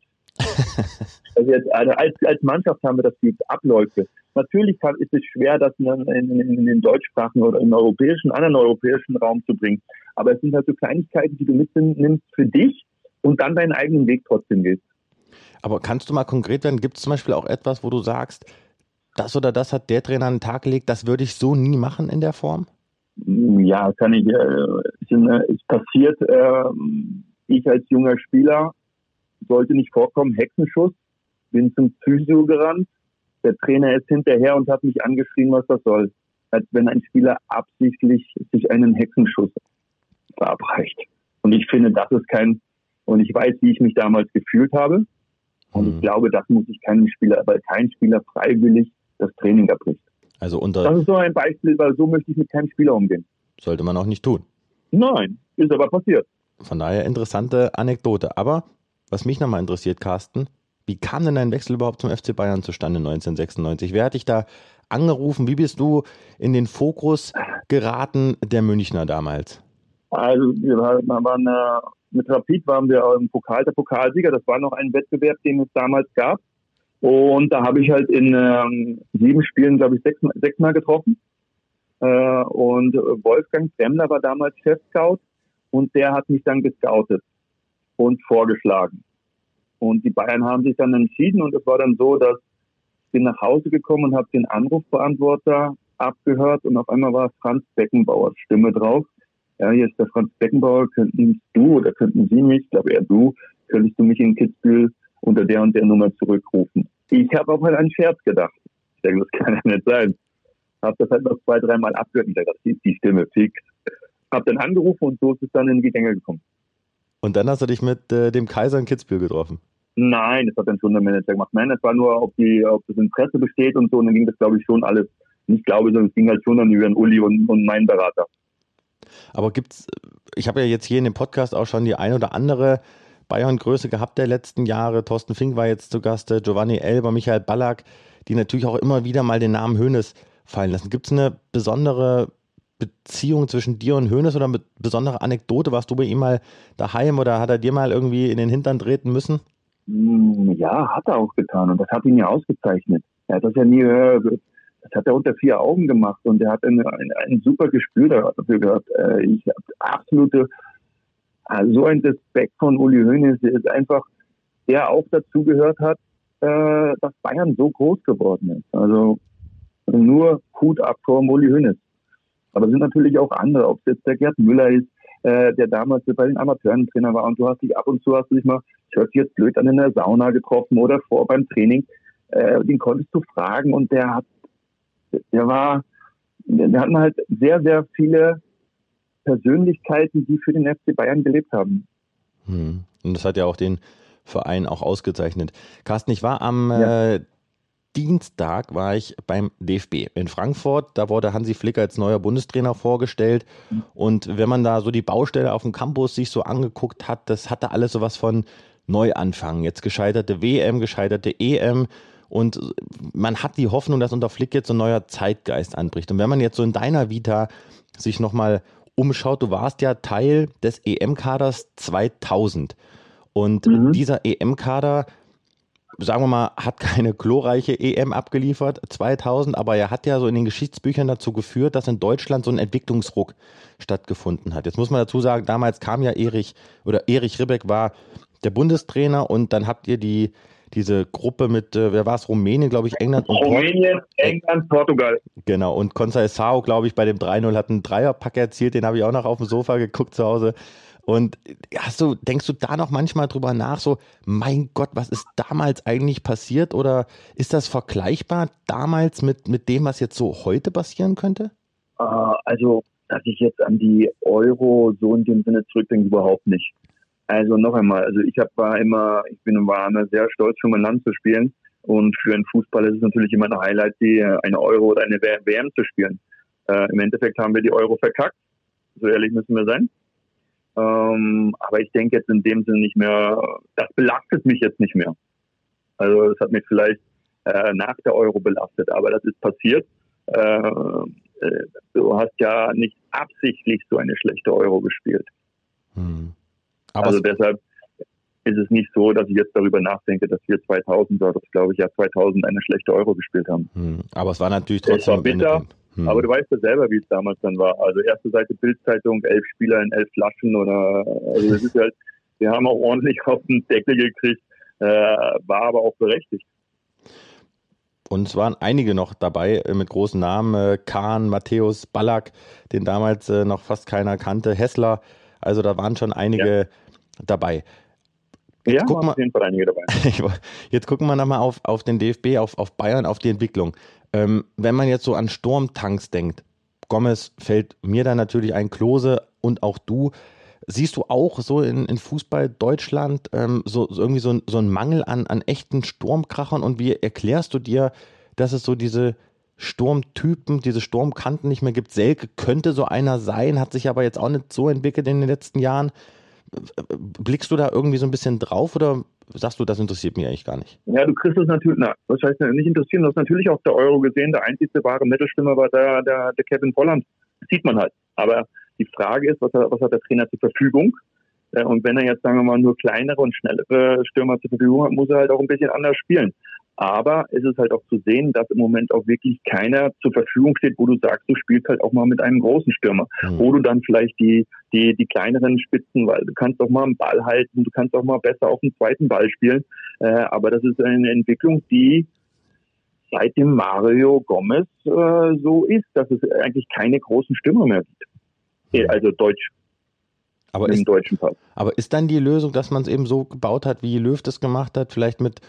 also, jetzt, also als, als Mannschaft haben wir das geübt, Abläufe. Natürlich kann, ist es schwer, das in, in, in den deutschsprachigen oder im europäischen, anderen europäischen Raum zu bringen. Aber es sind halt so Kleinigkeiten, die du mitnimmst für dich und dann deinen eigenen Weg trotzdem gehst. Aber kannst du mal konkret werden? Gibt es zum Beispiel auch etwas, wo du sagst, das oder das hat der Trainer an den Tag gelegt, das würde ich so nie machen in der Form? Ja, kann ich. Äh, es passiert, äh, ich als junger Spieler sollte nicht vorkommen, Hexenschuss, bin zum Physio gerannt, Der Trainer ist hinterher und hat mich angeschrien, was das soll. Als wenn ein Spieler absichtlich sich einen Hexenschuss verabreicht. Und ich finde, das ist kein, und ich weiß, wie ich mich damals gefühlt habe. Und ich Mhm. glaube, das muss ich keinem Spieler, weil kein Spieler freiwillig das Training abbricht. Also unter Das ist so ein Beispiel, weil so möchte ich mit keinem Spieler umgehen. sollte man auch nicht tun. Nein, ist aber passiert. Von daher interessante Anekdote. Aber was mich nochmal interessiert, Carsten, wie kam denn dein Wechsel überhaupt zum FC Bayern zustande 1996? Wer hat dich da angerufen? Wie bist du in den Fokus geraten der Münchner damals? Also wir waren, äh, mit Rapid waren wir im Pokal der Pokalsieger. Das war noch ein Wettbewerb, den es damals gab. Und da habe ich halt in ähm, sieben Spielen, glaube ich, sechs, sechsmal getroffen. Äh, und Wolfgang Bremler war damals Chef-Scout und der hat mich dann gescoutet und vorgeschlagen. Und die Bayern haben sich dann entschieden und es war dann so, dass ich bin nach Hause gekommen und habe den Anrufbeantworter abgehört und auf einmal war Franz Beckenbauers Stimme drauf. Ja, hier ist der Franz Beckenbauer, könnten du oder könnten Sie mich, ich glaube eher du, könntest du mich in Kitzbühel unter der und der Nummer zurückrufen. Ich habe auch an einen Scherz gedacht. Ich denke, das kann ja nicht sein. Habe das halt noch zwei, dreimal abgehört und dachte, die Stimme fix. Habe dann angerufen und so ist es dann in die Gänge gekommen. Und dann hast du dich mit äh, dem Kaiser in Kitzbühel getroffen. Nein, das hat dann schon der Manager gemacht. Nein, es war nur, ob, die, ob das Interesse besteht und so. Und dann ging das, glaube ich, schon alles. Nicht glaube, sondern es ging halt schon dann über den Uli und, und meinen Berater. Aber gibt's, ich habe ja jetzt hier in dem Podcast auch schon die ein oder andere Bayern-Größe gehabt der letzten Jahre. Thorsten Fink war jetzt zu Gast, äh, Giovanni Elber, Michael Ballack, die natürlich auch immer wieder mal den Namen Hoeneß fallen lassen. Gibt es eine besondere Beziehung zwischen dir und Hoeneß oder eine besondere Anekdote? Warst du bei ihm mal daheim oder hat er dir mal irgendwie in den Hintern treten müssen? Hm, Ja, hat er auch getan und das hat ihn ja ausgezeichnet. Er hat das ja nie, äh, das hat er unter vier Augen gemacht und er hat ein, ein, ein super Gespür dafür gehabt. Äh, Ich habe absolute, also so ein Respekt von Uli Hoeneß, der ist einfach, der auch dazu gehört hat, äh, dass Bayern so groß geworden ist. Also nur Hut ab vor Uli Hoeneß. Aber es sind natürlich auch andere, ob es jetzt der Gerd Müller ist, äh, der damals bei den Amateuren Trainer war und du hast dich ab und zu hast du dich mal, ich hört sich jetzt blöd an in der Sauna getroffen oder vor beim Training, äh, den konntest du fragen und der hat, der war, der hatten halt sehr, sehr viele Persönlichkeiten, die für den FC Bayern gelebt haben. Hm. Und das hat ja auch den Verein auch ausgezeichnet. Carsten, ich war am Ja. äh, Dienstag war ich beim DFB in Frankfurt. Da wurde Hansi Flick als neuer Bundestrainer vorgestellt. Und wenn man da so die Baustelle auf dem Campus sich so angeguckt hat, das hatte alles sowas von Neuanfang. Jetzt gescheiterte WM, gescheiterte EM. Und man hat die Hoffnung, dass unter Flick jetzt ein neuer Zeitgeist anbricht. Und wenn man jetzt so in deiner Vita sich nochmal umschaut, du warst ja Teil des EM-Kaders 2000. Und Mhm. dieser EM-Kader, sagen wir mal, hat keine glorreiche EM abgeliefert, 2000, aber er hat ja so in den Geschichtsbüchern dazu geführt, dass in Deutschland so ein Entwicklungsruck stattgefunden hat. Jetzt muss man dazu sagen, damals kam ja Erich, oder Erich Ribbeck war der Bundestrainer und dann habt ihr die, diese Gruppe mit, äh, wer war es, Rumänien, glaube ich, England und Port- Rumänien, England, Portugal. Genau, und Conceição, glaube ich, bei dem 3-0 hat einen Dreierpack erzielt, den habe ich auch noch auf dem Sofa geguckt zu Hause. Und hast du, denkst du da noch manchmal drüber nach, so, mein Gott, was ist damals eigentlich passiert? Oder ist das vergleichbar damals mit, mit dem, was jetzt so heute passieren könnte? Äh, also, dass ich jetzt an die Euro so in dem Sinne zurückdenke, überhaupt nicht. Also noch einmal, also ich hab, war immer, ich bin war immer sehr stolz, für mein Land zu spielen. Und für einen Fußball ist es natürlich immer ein Highlight, die, äh, eine Euro oder eine WM zu spielen. Äh, Im Endeffekt haben wir die Euro verkackt. So ehrlich müssen wir sein. Ähm, aber ich denke jetzt in dem Sinne nicht mehr, das belastet mich jetzt nicht mehr. Also es hat mich vielleicht äh, nach der Euro belastet, aber das ist passiert. Äh, äh, du hast ja nicht absichtlich so eine schlechte Euro gespielt. Hm. Also es- deshalb ist es nicht so, dass ich jetzt darüber nachdenke, dass wir 2000 oder das glaube ich ja 2000 eine schlechte Euro gespielt haben. hm, aber es war natürlich Es trotzdem war am bitter, Hm. Aber du weißt ja selber, wie es damals dann war. Also erste Seite Bildzeitung, elf Spieler in elf Flaschen oder also das ist halt, wir haben auch ordentlich auf den Deckel gekriegt, äh, war aber auch berechtigt. Und es waren einige noch dabei äh, mit großen Namen. Äh, Kahn, Matthäus, Ballack, den damals äh, noch fast keiner kannte, Hessler. Also da waren schon einige dabei. ja, Jetzt gucken waren wir- auf jeden Fall einige dabei. Jetzt gucken wir nochmal auf, auf den DFB, auf, auf Bayern, auf die Entwicklung. Ähm, wenn man jetzt so an Sturmtanks denkt, Gomez fällt mir da natürlich ein, Klose und auch du. Siehst du auch so in, in Fußball Deutschland ähm, so, so irgendwie so, ein- so einen Mangel an, an echten Sturmkrachern und wie erklärst du dir, dass es so diese Sturmtypen, diese Sturmkanten nicht mehr gibt? Selke könnte so einer sein, hat sich aber jetzt auch nicht so entwickelt in den letzten Jahren. Blickst du da irgendwie so ein bisschen drauf oder sagst du, das interessiert mich eigentlich gar nicht? Ja, du kriegst es natürlich, na, was heißt nicht interessieren, du hast natürlich auch der Euro gesehen, der einzige wahre Mittelstürmer war der, der, der Kevin Volland. Das sieht man halt. Aber die Frage ist, was, hat- was hat der Trainer zur Verfügung? Äh, Und wenn er jetzt, sagen wir mal, nur kleinere und schnellere Stürmer zur Verfügung hat, muss er halt auch ein bisschen anders spielen. Aber es ist halt auch zu sehen, dass im Moment auch wirklich keiner zur Verfügung steht, wo du sagst, du spielst halt auch mal mit einem großen Stürmer. Hm. Wo du dann vielleicht die, die, die kleineren Spitzen, weil du kannst auch mal einen Ball halten, du kannst auch mal besser auf den zweiten Ball spielen. Äh, aber das ist eine Entwicklung, die seit dem Mario Gomez äh, so ist, dass es eigentlich keine großen Stürmer mehr gibt. Äh, Also Deutsch, Aber im ist, deutschen Pass. aber ist dann die Lösung, dass man es eben so gebaut hat, wie Löw das gemacht hat, vielleicht mit,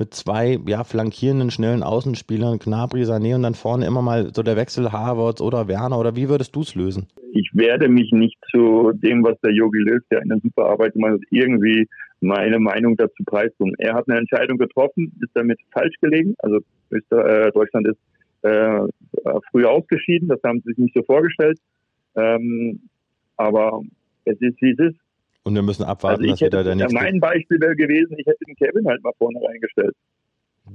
mit zwei ja, flankierenden, schnellen Außenspielern, Gnabry, Sané und dann vorne immer mal so der Wechsel Havertz oder Werner oder wie würdest du es lösen? Ich werde mich nicht zu dem, was der Yogi Löw, der eine super Arbeit gemacht hat, irgendwie meine Meinung dazu preisgeben. Er hat eine Entscheidung getroffen, ist damit falsch gelegen. Also äh, Deutschland ist äh, früh ausgeschieden, das haben sie sich nicht so vorgestellt. Ähm, aber es ist, wie es ist. Und wir müssen abwarten, Also dass hätte, der nächste. mein Beispiel wäre gewesen, ich hätte den Kevin halt mal vorne reingestellt.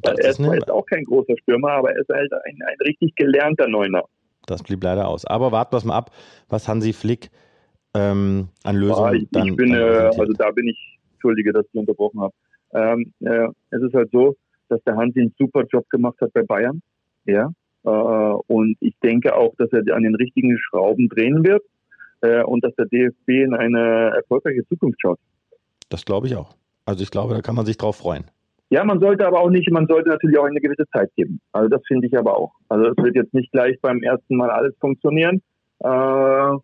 Das er ist ist auch kein großer Stürmer, aber er ist halt ein, ein richtig gelernter Neuner. Das blieb leider aus. Aber warten wir es mal ab, was Hansi Flick ähm, an Lösungen Ja, ich, dann, ich bin, dann äh, also da bin ich, entschuldige, dass ich unterbrochen habe. Ähm, äh, es ist halt so, dass der Hansi einen super Job gemacht hat bei Bayern. Ja. Äh, und ich denke auch, dass er an den richtigen Schrauben drehen wird äh, und dass der DFB in eine erfolgreiche Zukunft schaut. Das glaube ich auch. Also ich glaube, da kann man sich drauf freuen. Ja, man sollte aber auch nicht, man sollte natürlich auch eine gewisse Zeit geben. Also das finde ich aber auch. Also es wird jetzt nicht gleich beim ersten Mal alles funktionieren, äh, äh,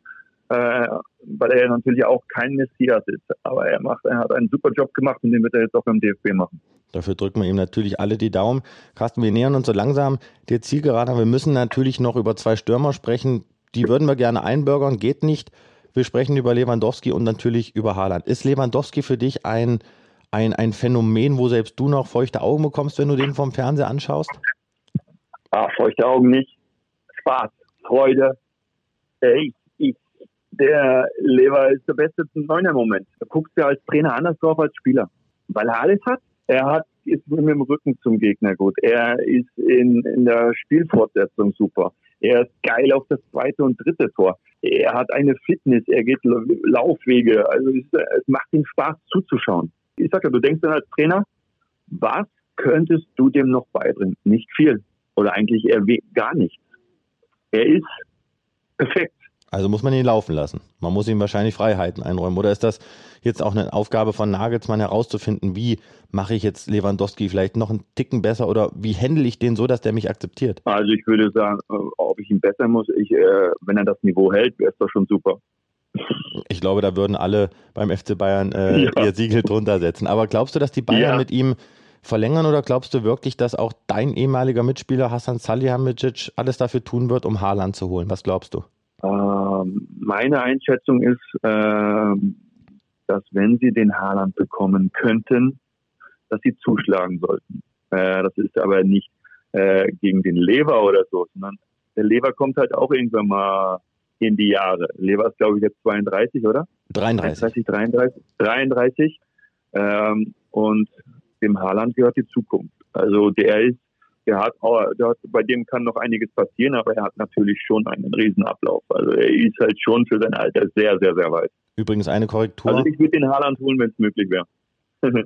weil er natürlich auch kein Messias ist. Aber er macht, er hat einen super Job gemacht und den wird er jetzt auch beim DFB machen. Dafür drücken wir ihm natürlich alle die Daumen. Carsten, wir nähern uns so langsam der Zielgerade. Wir müssen natürlich noch über zwei Stürmer sprechen. Die würden wir gerne einbürgern, geht nicht. Wir sprechen über Lewandowski und natürlich über Haaland. Ist Lewandowski für dich ein, ein, ein Phänomen, wo selbst du noch feuchte Augen bekommst, wenn du den vom Fernseher anschaust? Ah, feuchte Augen nicht. Spaß, Freude. Ey, ich, der Lever ist der beste Neuner im Moment. Da guckst du als Trainer anders drauf als Spieler. Weil er alles hat. Er hat, ist mit dem Rücken zum Gegner gut. Er ist in, in der Spielfortsetzung super. Er ist geil auf das zweite und dritte Tor. Er hat eine Fitness, er geht Laufwege. Also es, macht ihm Spaß zuzuschauen. Ich sag ja, du denkst dann als Trainer, was könntest du dem noch beibringen? Nicht viel. Oder eigentlich eher gar nichts. Er ist perfekt. Also muss man ihn laufen lassen. Man muss ihm wahrscheinlich Freiheiten einräumen. Oder ist das jetzt auch eine Aufgabe von Nagelsmann herauszufinden, wie mache ich jetzt Lewandowski vielleicht noch einen Ticken besser oder wie handle ich den so, dass der mich akzeptiert? Also ich würde sagen, äh, ob ich ihn besser muss, ich, äh, wenn er das Niveau hält, wäre es doch schon super. Ich glaube, da würden alle beim FC Bayern äh, Ja. ihr Siegel drunter setzen. Aber glaubst du, dass die Bayern Ja. mit ihm verlängern oder glaubst du wirklich, dass auch dein ehemaliger Mitspieler Hassan Salihamidzic alles dafür tun wird, um Haaland zu holen? Was glaubst du? Ähm, meine Einschätzung ist, ähm, dass wenn sie den Haaland bekommen könnten, dass sie zuschlagen sollten. Äh, das ist aber nicht äh, gegen den Lever oder so, sondern der Lever kommt halt auch irgendwann mal in die Jahre. Lever ist, glaube ich, jetzt 32, oder? 33. 33, 33, 33. Ähm, und dem Haaland gehört die Zukunft. Also der ist, der hat, der hat, bei dem kann noch einiges passieren, aber er hat natürlich schon einen Riesenablauf. Also er ist halt schon für sein Alter sehr, sehr, sehr weit. Übrigens eine Korrektur. Also ich würde den Haaland holen, wenn es möglich wäre.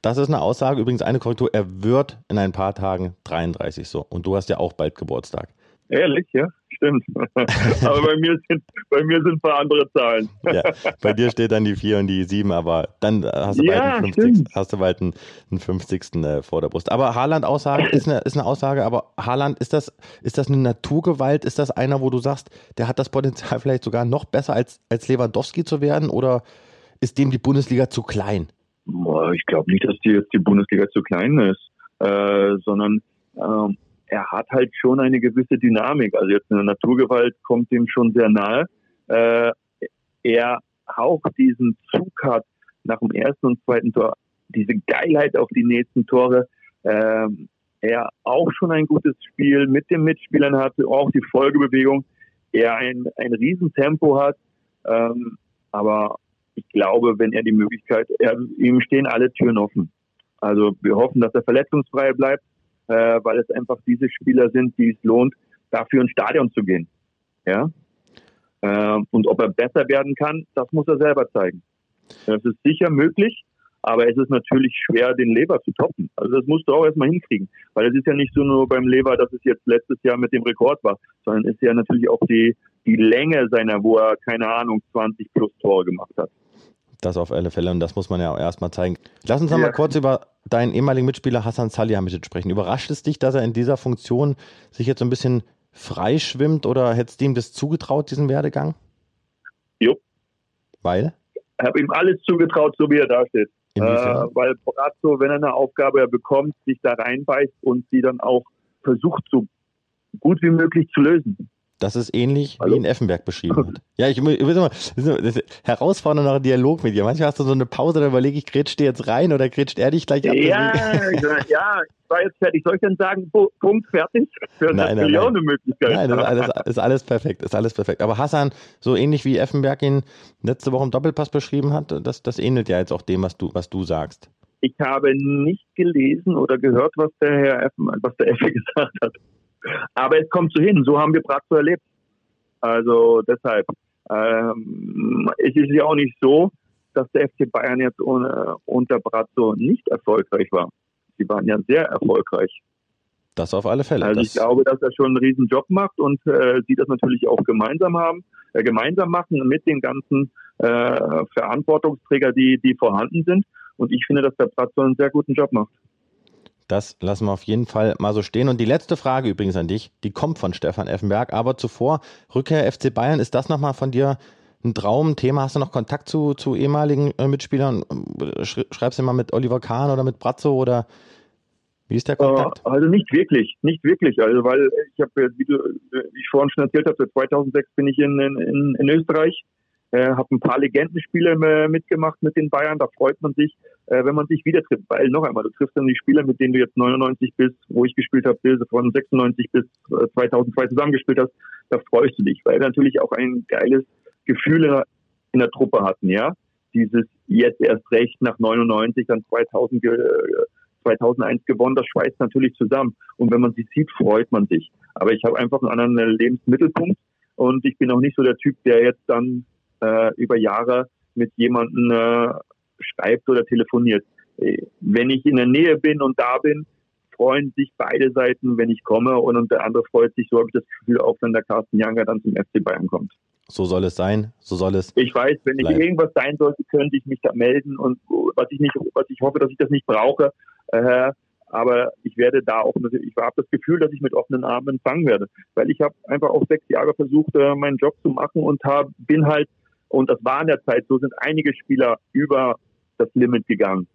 Das ist eine Aussage. Übrigens eine Korrektur. Er wird in ein paar Tagen 33 so. Und du hast ja auch bald Geburtstag. Ehrlich, ja, stimmt. aber bei mir sind, bei mir sind ein paar andere Zahlen. Ja, bei dir steht dann die 4 und die 7, aber dann äh, hast du Ja, bald einen 50. stimmt. Hast du bald einen, einen 50. äh, vor der Brust. Aber Haaland-Aussage ist eine, ist eine Aussage, aber Haaland, ist das, ist das eine Naturgewalt? Ist das einer, wo du sagst, der hat das Potenzial vielleicht sogar noch besser als, als Lewandowski zu werden? Oder ist dem die Bundesliga zu klein? Ich glaube nicht, dass die jetzt die Bundesliga zu klein ist, äh, sondern ähm, er hat halt schon eine gewisse Dynamik. Also jetzt eine Naturgewalt kommt ihm schon sehr nahe. Äh, er auch diesen Zug hat nach dem ersten und zweiten Tor, diese Geilheit auf die nächsten Tore. Ähm, er auch schon ein gutes Spiel mit den Mitspielern hatte, auch die Folgebewegung. Er ein, ein Riesentempo hat. Ähm, aber ich glaube, wenn er die Möglichkeit, er, ihm stehen alle Türen offen. Also wir hoffen, dass er verletzungsfrei bleibt, äh, weil es einfach diese Spieler sind, die es lohnt, dafür ins Stadion zu gehen. Ja. Äh, und ob er besser werden kann, das muss er selber zeigen. Das ist sicher möglich, aber es ist natürlich schwer, den Lever zu toppen. Also das musst du auch erstmal hinkriegen. Weil es ist ja nicht so nur beim Lever, dass es jetzt letztes Jahr mit dem Rekord war, sondern es ist ja natürlich auch die, die Länge seiner, wo er, keine Ahnung, 20 plus Tore gemacht hat. Das auf alle Fälle und das muss man ja auch erstmal zeigen. Lass uns ja. mal kurz über deinen ehemaligen Mitspieler Hassan Salihamidzic sprechen. Überrascht es dich, dass er in dieser Funktion sich jetzt so ein bisschen freischwimmt oder hättest du ihm das zugetraut, diesen Werdegang? Jo. Weil? Ich habe ihm alles zugetraut, so wie er da steht. Äh, weil Brazzo, wenn er eine Aufgabe bekommt, sich da reinbeißt und sie dann auch versucht, so gut wie möglich zu lösen. Das ist ähnlich, Hallo? wie ihn Effenberg beschrieben hat. Ja, ich, will ein herausfordernder Dialog mit dir. Manchmal hast du so eine Pause, da überlege ich, grätscht dir jetzt rein oder grätscht er dich gleich ab? Ja, ja, ich war jetzt fertig. Soll ich denn sagen, Punkt, fertig? Für nein, nein, nein. Möglichkeit. Nein, das ist alles, ist alles perfekt, ist alles perfekt. Aber Hassan, so ähnlich wie Effenberg ihn letzte Woche im Doppelpass beschrieben hat, das, das ähnelt ja jetzt auch dem, was du, was du sagst. Ich habe nicht gelesen oder gehört, was der Herr Effen, was der Effe gesagt hat. Aber es kommt so hin, so haben wir Brazzo erlebt. Also deshalb ähm, es ist ja auch nicht so, dass der FC Bayern jetzt ohne, unter Brazzo nicht erfolgreich war. Sie waren ja sehr erfolgreich. Das auf alle Fälle. Also ich glaube, dass er schon einen riesen Job macht und äh, sie das natürlich auch gemeinsam haben, äh, gemeinsam machen mit den ganzen äh, Verantwortungsträger, die, die vorhanden sind. Und ich finde, dass der Brazzo einen sehr guten Job macht. Das lassen wir auf jeden Fall mal so stehen. Und die letzte Frage übrigens an dich, die kommt von Stefan Effenberg. Aber zuvor, Rückkehr FC Bayern, ist das nochmal von dir ein Traumthema? Hast du noch Kontakt zu, zu ehemaligen äh, Mitspielern? Schreibst du mal mit Oliver Kahn oder mit Brazzo oder wie ist der Kontakt? Äh, also nicht wirklich, nicht wirklich. Also weil ich habe, wie, wie ich vorhin schon erzählt habe, seit 2006 bin ich in, in, in Österreich äh, habe ein paar Legendenspiele äh, mitgemacht mit den Bayern. Da freut man sich, äh, wenn man sich wieder trifft. Weil noch einmal, du triffst dann die Spieler, mit denen du jetzt 99 bist, wo ich gespielt habe, von 96 bis 2002 zusammengespielt hast. Da freust du dich, weil wir natürlich auch ein geiles Gefühl in der, Truppe hatten, ja. Dieses jetzt erst recht nach 99, dann 2000 2001 gewonnen, das schweißt natürlich zusammen. Und wenn man sie sieht, freut man sich. Aber ich habe einfach einen anderen Lebensmittelpunkt und ich bin auch nicht so der Typ, der jetzt dann äh, über Jahre mit jemandem äh, schreibt oder telefoniert. Äh, wenn ich in der Nähe bin und da bin, freuen sich beide Seiten, wenn ich komme und, und der andere freut sich, so habe ich das Gefühl, auch wenn der Carsten Younger dann zum FC Bayern kommt. So soll es sein, so soll es. Ich weiß, wenn bleiben. ich irgendwas sein sollte, könnte ich mich da melden und was ich nicht, was ich hoffe, dass ich das nicht brauche. Äh, aber ich werde da auch, ich habe das Gefühl, dass ich mit offenen Armen empfangen werde, weil ich habe einfach auch sechs Jahre versucht, äh, meinen Job zu machen und hab, bin halt und das war in der Zeit so, sind einige Spieler über das Limit gegangen.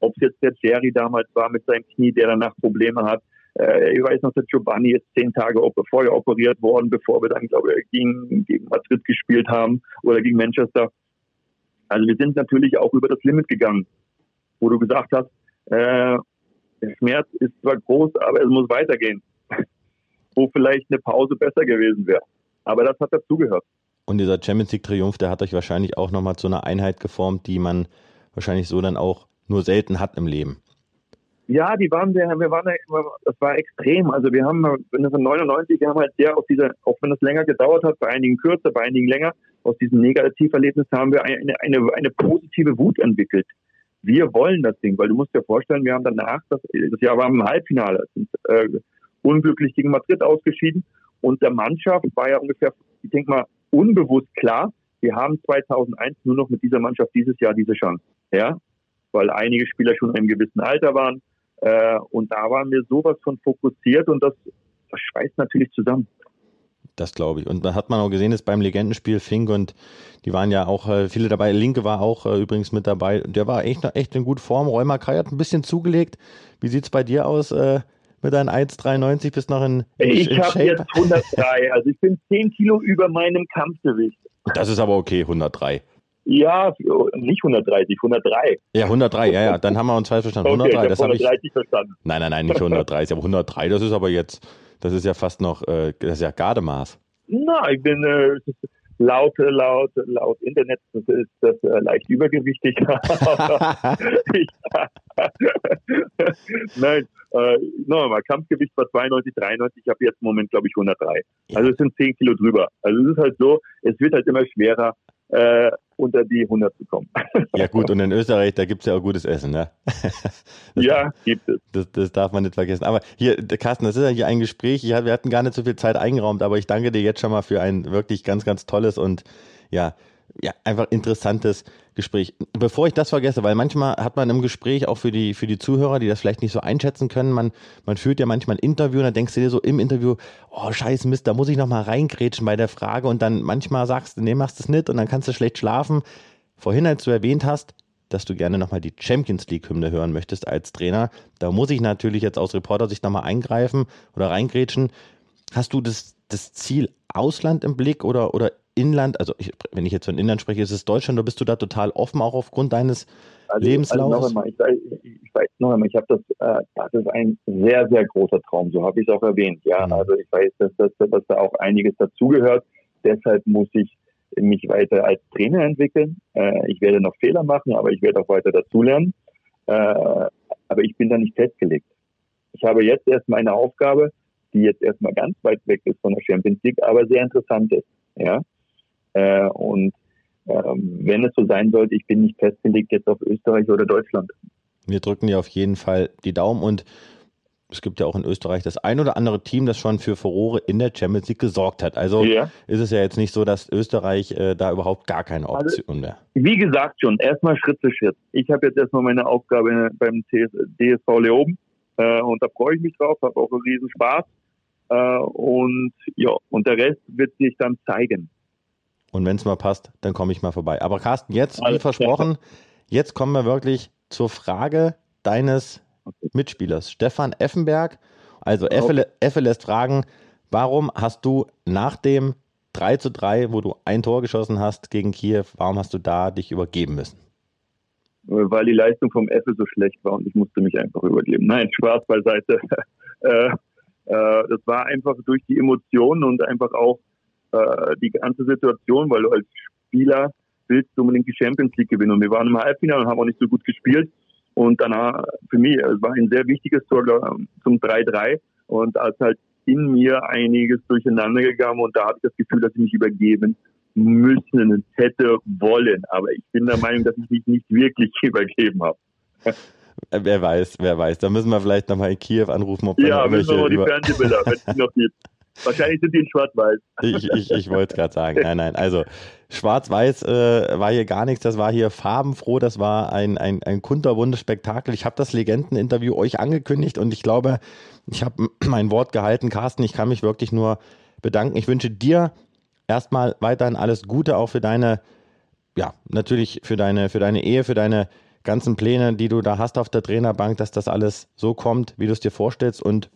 Ob es jetzt der Jerry damals war mit seinem Knie, der danach Probleme hat. Äh, ich weiß noch, der Giovanni ist zehn Tage vorher operiert worden, bevor wir dann, glaube ich, gegen, gegen Madrid gespielt haben oder gegen Manchester. Also wir sind natürlich auch über das Limit gegangen, wo du gesagt hast, äh, der Schmerz ist zwar groß, aber es muss weitergehen. wo vielleicht eine Pause besser gewesen wäre. Aber das hat dazugehört. Und dieser Champions League Triumph, der hat euch wahrscheinlich auch nochmal zu einer Einheit geformt, die man wahrscheinlich so dann auch nur selten hat im Leben. Ja, die waren sehr, wir waren, das war extrem. Also wir haben, wenn das 99, wir haben halt sehr aus dieser, auch wenn das länger gedauert hat, bei einigen kürzer, bei einigen länger, aus diesem Negativerlebnis haben wir eine, eine, eine positive Wut entwickelt. Wir wollen das Ding, weil du musst dir vorstellen, wir haben danach, das, das Jahr war im Halbfinale, sind äh, unglücklich gegen Madrid ausgeschieden und der Mannschaft war ja ungefähr, ich denke mal, unbewusst klar, wir haben 2001 nur noch mit dieser Mannschaft dieses Jahr diese Chance. Ja, weil einige Spieler schon in einem gewissen Alter waren. Äh, und da waren wir sowas von fokussiert und das, das schweißt natürlich zusammen. Das glaube ich. Und da hat man auch gesehen, dass beim Legendenspiel Fink und die waren ja auch äh, viele dabei. Linke war auch äh, übrigens mit dabei. Der war echt, echt in guter Form. Räumer Kai hat ein bisschen zugelegt. Wie sieht es bei dir aus äh, mit deinen 1,93 bis noch in, in Ich habe jetzt 103, also ich bin 10 Kilo über meinem Kampfgewicht. Das ist aber okay, 103. Ja, nicht 130, 103. Ja, 103, ja, ja, dann haben wir uns falsch verstanden. Okay, 103, ich das habe ich. 130 verstanden. Nein, nein, nein, nicht 130, aber 103, das ist aber jetzt, das ist ja fast noch, äh, das ist ja Gardemaß. Na, ich bin äh, laut, laut, laut Internet ist das äh, leicht übergewichtig. ich, Nein, äh, nochmal, Kampfgewicht war 92, 93, ich habe jetzt im Moment, glaube ich, 103. Also es sind 10 Kilo drüber. Also es ist halt so, es wird halt immer schwerer, äh, unter die 100 zu kommen. Ja gut, und in Österreich, da gibt es ja auch gutes Essen, ne? Das, ja, gibt es. das, das darf man nicht vergessen. Aber hier, Carsten, das ist ja hier ein Gespräch. Wir hatten gar nicht so viel Zeit eingeraumt, aber ich danke dir jetzt schon mal für ein wirklich ganz, ganz tolles und ja, ja, einfach interessantes Gespräch. Bevor ich das vergesse, weil manchmal hat man im Gespräch auch für die, für die Zuhörer, die das vielleicht nicht so einschätzen können, man, man führt ja manchmal ein Interview und dann denkst du dir so im Interview, oh scheiß Mist, da muss ich nochmal reingrätschen bei der Frage und dann manchmal sagst du, nee, machst du es nicht und dann kannst du schlecht schlafen. Vorhin, als du erwähnt hast, dass du gerne nochmal die Champions League-Hymne hören möchtest als Trainer, da muss ich natürlich jetzt aus Reportersicht nochmal eingreifen oder reingrätschen. Hast du das, das Ziel Ausland im Blick oder, oder Inland? Also ich, wenn ich jetzt von Inland spreche, ist es Deutschland oder bist du da total offen, auch aufgrund deines Also, Lebenslaufes? Also noch einmal, ich, weiß- ich weiß noch einmal, ich habe das, äh, das ist ein sehr, sehr großer Traum, so habe ich es auch erwähnt. Ja, Mhm. also ich weiß, dass, dass, dass da auch einiges dazugehört. Deshalb muss ich mich weiter als Trainer entwickeln. Äh, ich werde noch Fehler machen, aber ich werde auch weiter dazulernen. Äh, aber ich bin da nicht festgelegt. Ich habe jetzt erst meine Aufgabe, die jetzt erstmal ganz weit weg ist von der Champions League, aber sehr interessant ist. Ja, äh, und ähm, wenn es so sein sollte, ich bin nicht festgelegt jetzt auf Österreich oder Deutschland. Wir drücken dir auf jeden Fall die Daumen und es gibt ja auch in Österreich das ein oder andere Team, das schon für Furore in der Champions League gesorgt hat. Also Ja. ist es ja jetzt nicht so, dass Österreich äh, da überhaupt gar keine Also Option mehr. Wie gesagt schon, erstmal Schritt für Schritt. Ich habe jetzt erstmal meine Aufgabe beim TS DSV Leoben äh, und da freue ich mich drauf, habe auch einen riesen Spaß. Äh, und ja, und der Rest wird sich dann zeigen. Und wenn es mal passt, dann komme ich mal vorbei. Aber Carsten, jetzt, wie versprochen, jetzt kommen wir wirklich zur Frage deines Mitspielers, Stefan Effenberg. Also Effe, Effe lässt fragen, warum hast du nach dem 3 zu 3, wo du ein Tor geschossen hast gegen Kiew, warum hast du da dich übergeben müssen? weil die Leistung vom Apple so schlecht war und ich musste mich einfach übergeben. Nein, Spaß beiseite. äh, äh, das war einfach durch die Emotionen und einfach auch äh, die ganze Situation, weil du als Spieler willst du unbedingt die Champions League gewinnen. Und wir waren im Halbfinale und haben auch nicht so gut gespielt. Und danach, für mich, es war ein sehr wichtiges Tor zum 3-3. Und da ist halt in mir einiges durcheinander gegangen und da habe ich das Gefühl, dass ich mich übergeben müssen hätte wollen. Aber ich bin der Meinung, dass ich mich nicht wirklich übergeben habe. Äh, Wer weiß, wer weiß. Da müssen wir vielleicht nochmal in Kiew anrufen, ob Ja, müssen wir mal die Fernsehbilder, wenn es noch gibt. Wahrscheinlich sind die in Schwarz-Weiß. Ich, ich, ich wollte es gerade sagen. Nein, nein. Also Schwarz-Weiß äh, war hier gar nichts. Das war hier farbenfroh. Das war ein, ein, ein kunterbuntes Spektakel. Ich habe das Legendeninterview euch angekündigt und ich glaube, ich habe mein Wort gehalten. Carsten, ich kann mich wirklich nur bedanken. Ich wünsche dir erstmal weiterhin alles Gute, auch für deine, ja, natürlich für deine, für deine Ehe, für deine ganzen Pläne, die du da hast auf der Trainerbank, dass das alles so kommt, wie du es dir vorstellst und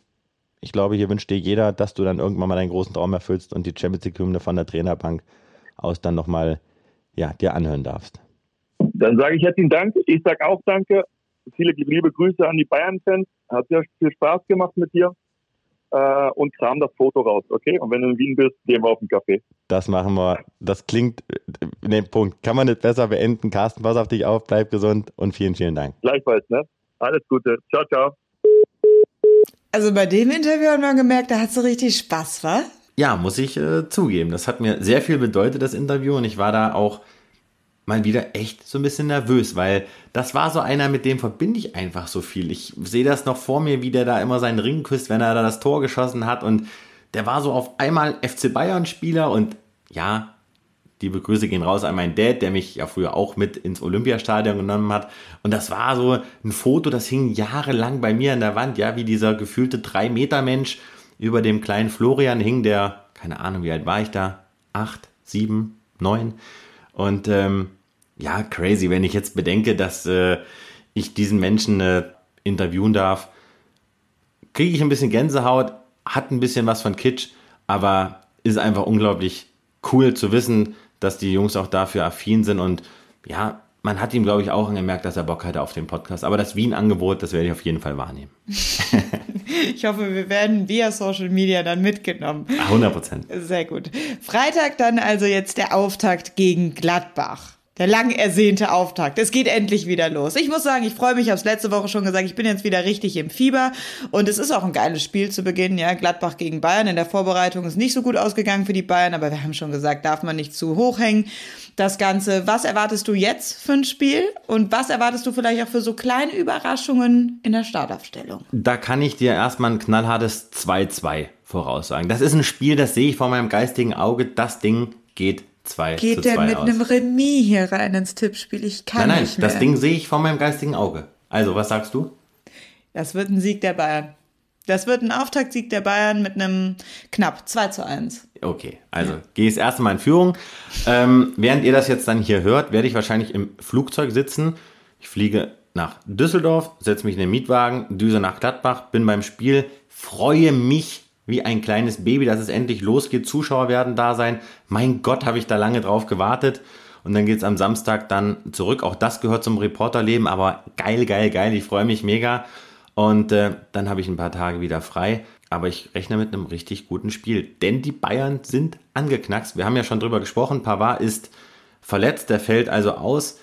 ich glaube, hier wünscht dir jeder, dass du dann irgendwann mal deinen großen Traum erfüllst und die Champions League-Hymne von der Trainerbank aus dann nochmal ja, dir anhören darfst. Dann sage ich herzlichen Dank. Ich sage auch Danke. Viele liebe Grüße an die Bayern-Fans. Hat sehr viel Spaß gemacht mit dir. Äh, und kram das Foto raus, okay? Und wenn du in Wien bist, gehen wir auf den Kaffee. Das machen wir. Das klingt, ne, Punkt. Kann man nicht besser beenden. Carsten, pass auf dich auf, bleib gesund und vielen, vielen Dank. Gleichfalls, ne? Alles Gute. Ciao, ciao. Also bei dem Interview haben wir gemerkt, da hat so richtig Spaß, wa? Ja, muss ich äh, zugeben. Das hat mir sehr viel bedeutet, das Interview. Und ich war da auch mal wieder echt so ein bisschen nervös, weil das war so einer, mit dem verbinde ich einfach so viel. Ich sehe das noch vor mir, wie der da immer seinen Ring küsst, wenn er da das Tor geschossen hat. Und der war so auf einmal FC Bayern-Spieler. Und ja, liebe Grüße gehen raus an meinen Dad, der mich ja früher auch mit ins Olympiastadion genommen hat. Und das war so ein Foto, das hing jahrelang bei mir an der Wand, ja, wie dieser gefühlte 3-Meter-Mensch über dem kleinen Florian hing, der keine Ahnung, wie alt war ich da? Acht, sieben, neun. Und ähm, ja, crazy, wenn ich jetzt bedenke, dass äh, ich diesen Menschen äh, interviewen darf, kriege ich ein bisschen Gänsehaut, hat ein bisschen was von Kitsch, aber ist einfach unglaublich cool zu wissen, dass die Jungs auch dafür affin sind und ja, man hat ihm, glaube ich, auch angemerkt, dass er Bock hatte auf den Podcast. Aber das Wien-Angebot, das werde ich auf jeden Fall wahrnehmen. ich hoffe, wir werden via Social Media dann mitgenommen. 100 Prozent. Sehr gut. Freitag dann also jetzt der Auftakt gegen Gladbach. Der lang ersehnte Auftakt. Es geht endlich wieder los. Ich muss sagen, ich freue mich, ich habe es letzte Woche schon gesagt, ich bin jetzt wieder richtig im Fieber und es ist auch ein geiles Spiel zu Beginn, ja, Gladbach gegen Bayern. In der Vorbereitung ist nicht so gut ausgegangen für die Bayern, aber wir haben schon gesagt, darf man nicht zu hoch hängen. Das Ganze, was erwartest du jetzt für ein Spiel und was erwartest du vielleicht auch für so kleine Überraschungen in der Startaufstellung? Da kann ich dir erstmal ein knallhartes 2-2 voraussagen. Das ist ein Spiel, das sehe ich vor meinem geistigen Auge. Das Ding geht 2 Geht zu der 2 mit aus. einem Remis hier rein ins Tippspiel? Ich kann Nein, nein, nicht mehr. das Ding sehe ich vor meinem geistigen Auge. Also, was sagst du? Das wird ein Sieg der Bayern. Das wird ein Auftaktsieg der Bayern mit einem knapp 2 zu 1. Okay, also gehe ich das erste Mal in Führung. Ähm, während ihr das jetzt dann hier hört, werde ich wahrscheinlich im Flugzeug sitzen. Ich fliege nach Düsseldorf, setze mich in den Mietwagen, düse nach Gladbach, bin beim Spiel, freue mich wie ein kleines Baby, dass es endlich losgeht. Zuschauer werden da sein. Mein Gott, habe ich da lange drauf gewartet. Und dann geht es am Samstag dann zurück. Auch das gehört zum Reporterleben, aber geil, geil, geil. Ich freue mich mega. Und äh, dann habe ich ein paar Tage wieder frei. Aber ich rechne mit einem richtig guten Spiel. Denn die Bayern sind angeknackst. Wir haben ja schon drüber gesprochen. Pavard ist verletzt, der fällt also aus.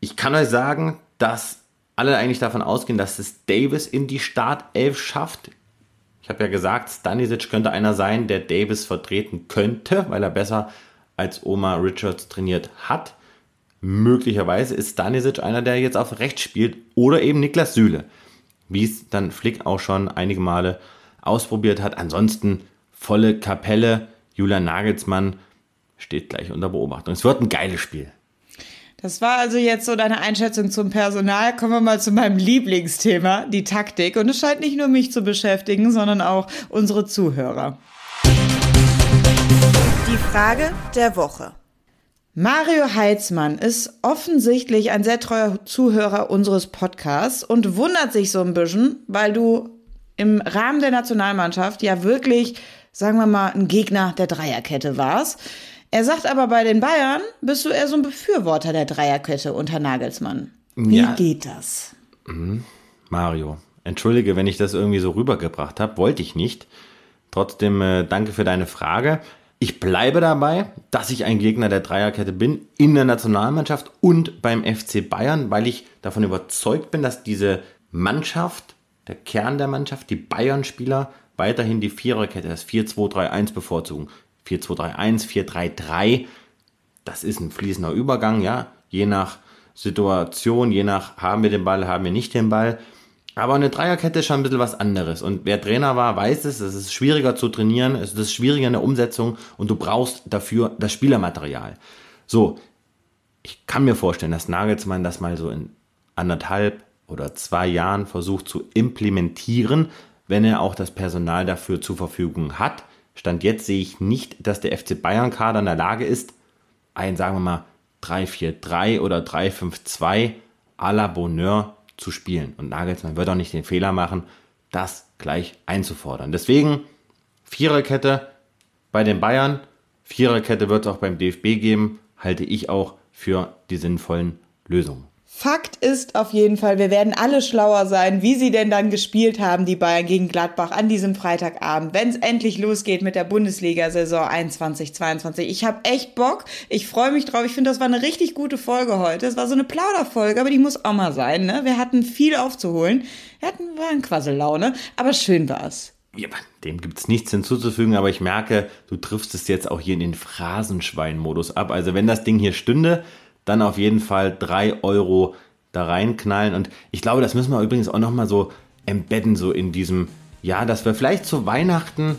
Ich kann euch sagen, dass alle eigentlich davon ausgehen, dass es Davis in die Startelf schafft. Ich habe ja gesagt, Stanisic könnte einer sein, der Davis vertreten könnte, weil er besser als Oma Richards trainiert hat. Möglicherweise ist Stanisic einer, der jetzt auf rechts spielt oder eben Niklas Süle, wie es dann Flick auch schon einige Male ausprobiert hat. Ansonsten volle Kapelle. Julian Nagelsmann steht gleich unter Beobachtung. Es wird ein geiles Spiel. Das war also jetzt so deine Einschätzung zum Personal. Kommen wir mal zu meinem Lieblingsthema, die Taktik. Und es scheint nicht nur mich zu beschäftigen, sondern auch unsere Zuhörer. Die Frage der Woche. Mario Heitzmann ist offensichtlich ein sehr treuer Zuhörer unseres Podcasts und wundert sich so ein bisschen, weil du im Rahmen der Nationalmannschaft ja wirklich, sagen wir mal, ein Gegner der Dreierkette warst. Er sagt aber, bei den Bayern bist du eher so ein Befürworter der Dreierkette unter Nagelsmann. Wie Ja. geht das? Mario, entschuldige, wenn ich das irgendwie so rübergebracht habe, wollte ich nicht. Trotzdem äh, danke für deine Frage. Ich bleibe dabei, dass ich ein Gegner der Dreierkette bin in der Nationalmannschaft und beim FC Bayern, weil ich davon überzeugt bin, dass diese Mannschaft, der Kern der Mannschaft, die Bayern-Spieler weiterhin die Viererkette, das 4-2-3-1 bevorzugen. 4-2-3-1, 4-3-3, das ist ein fließender Übergang, ja, je nach Situation, je nach haben wir den Ball, haben wir nicht den Ball. Aber eine Dreierkette ist schon ein bisschen was anderes. Und wer Trainer war, weiß es, es ist schwieriger zu trainieren, es ist schwieriger in der Umsetzung und du brauchst dafür das Spielermaterial. So, ich kann mir vorstellen, dass Nagelsmann das mal so in anderthalb oder zwei Jahren versucht zu implementieren, wenn er auch das Personal dafür zur Verfügung hat. Stand jetzt sehe ich nicht, dass der FC Bayern-Kader in der Lage ist, ein, sagen wir mal, 3-4-3 oder 3-5-2 à la Bonheur zu spielen. Und Nagelsmann wird auch nicht den Fehler machen, das gleich einzufordern. Deswegen Viererkette bei den Bayern, Viererkette wird es auch beim DFB geben, halte ich auch für die sinnvollen Lösungen. Fakt ist auf jeden Fall, wir werden alle schlauer sein, wie sie denn dann gespielt haben, die Bayern gegen Gladbach an diesem Freitagabend, wenn es endlich losgeht mit der Bundesliga-Saison 21-22. Ich habe echt Bock, ich freue mich drauf. Ich finde, das war eine richtig gute Folge heute. Es war so eine Plauderfolge, aber die muss auch mal sein. Ne? Wir hatten viel aufzuholen. Wir hatten war in Quassellaune, aber schön war's. Ja, dem gibt es nichts hinzuzufügen, aber ich merke, du triffst es jetzt auch hier in den Phrasenschwein-Modus ab. Also wenn das Ding hier stünde, dann auf jeden Fall drei Euro da reinknallen. Und ich glaube, das müssen wir übrigens auch nochmal so embedden, so in diesem, ja, dass wir vielleicht zu Weihnachten,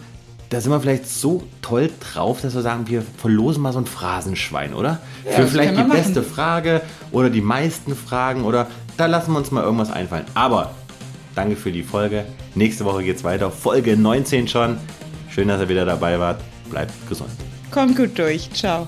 da sind wir vielleicht so toll drauf, dass wir sagen, wir verlosen mal so ein Phrasenschwein, oder? Für das vielleicht die wir beste machen. Frage oder die meisten Fragen oder da lassen wir uns mal irgendwas einfallen. Aber danke für die Folge. Nächste Woche geht's weiter. Folge 19 schon. Schön, dass ihr wieder dabei wart. bleibt gesund. Kommt gut durch. Ciao.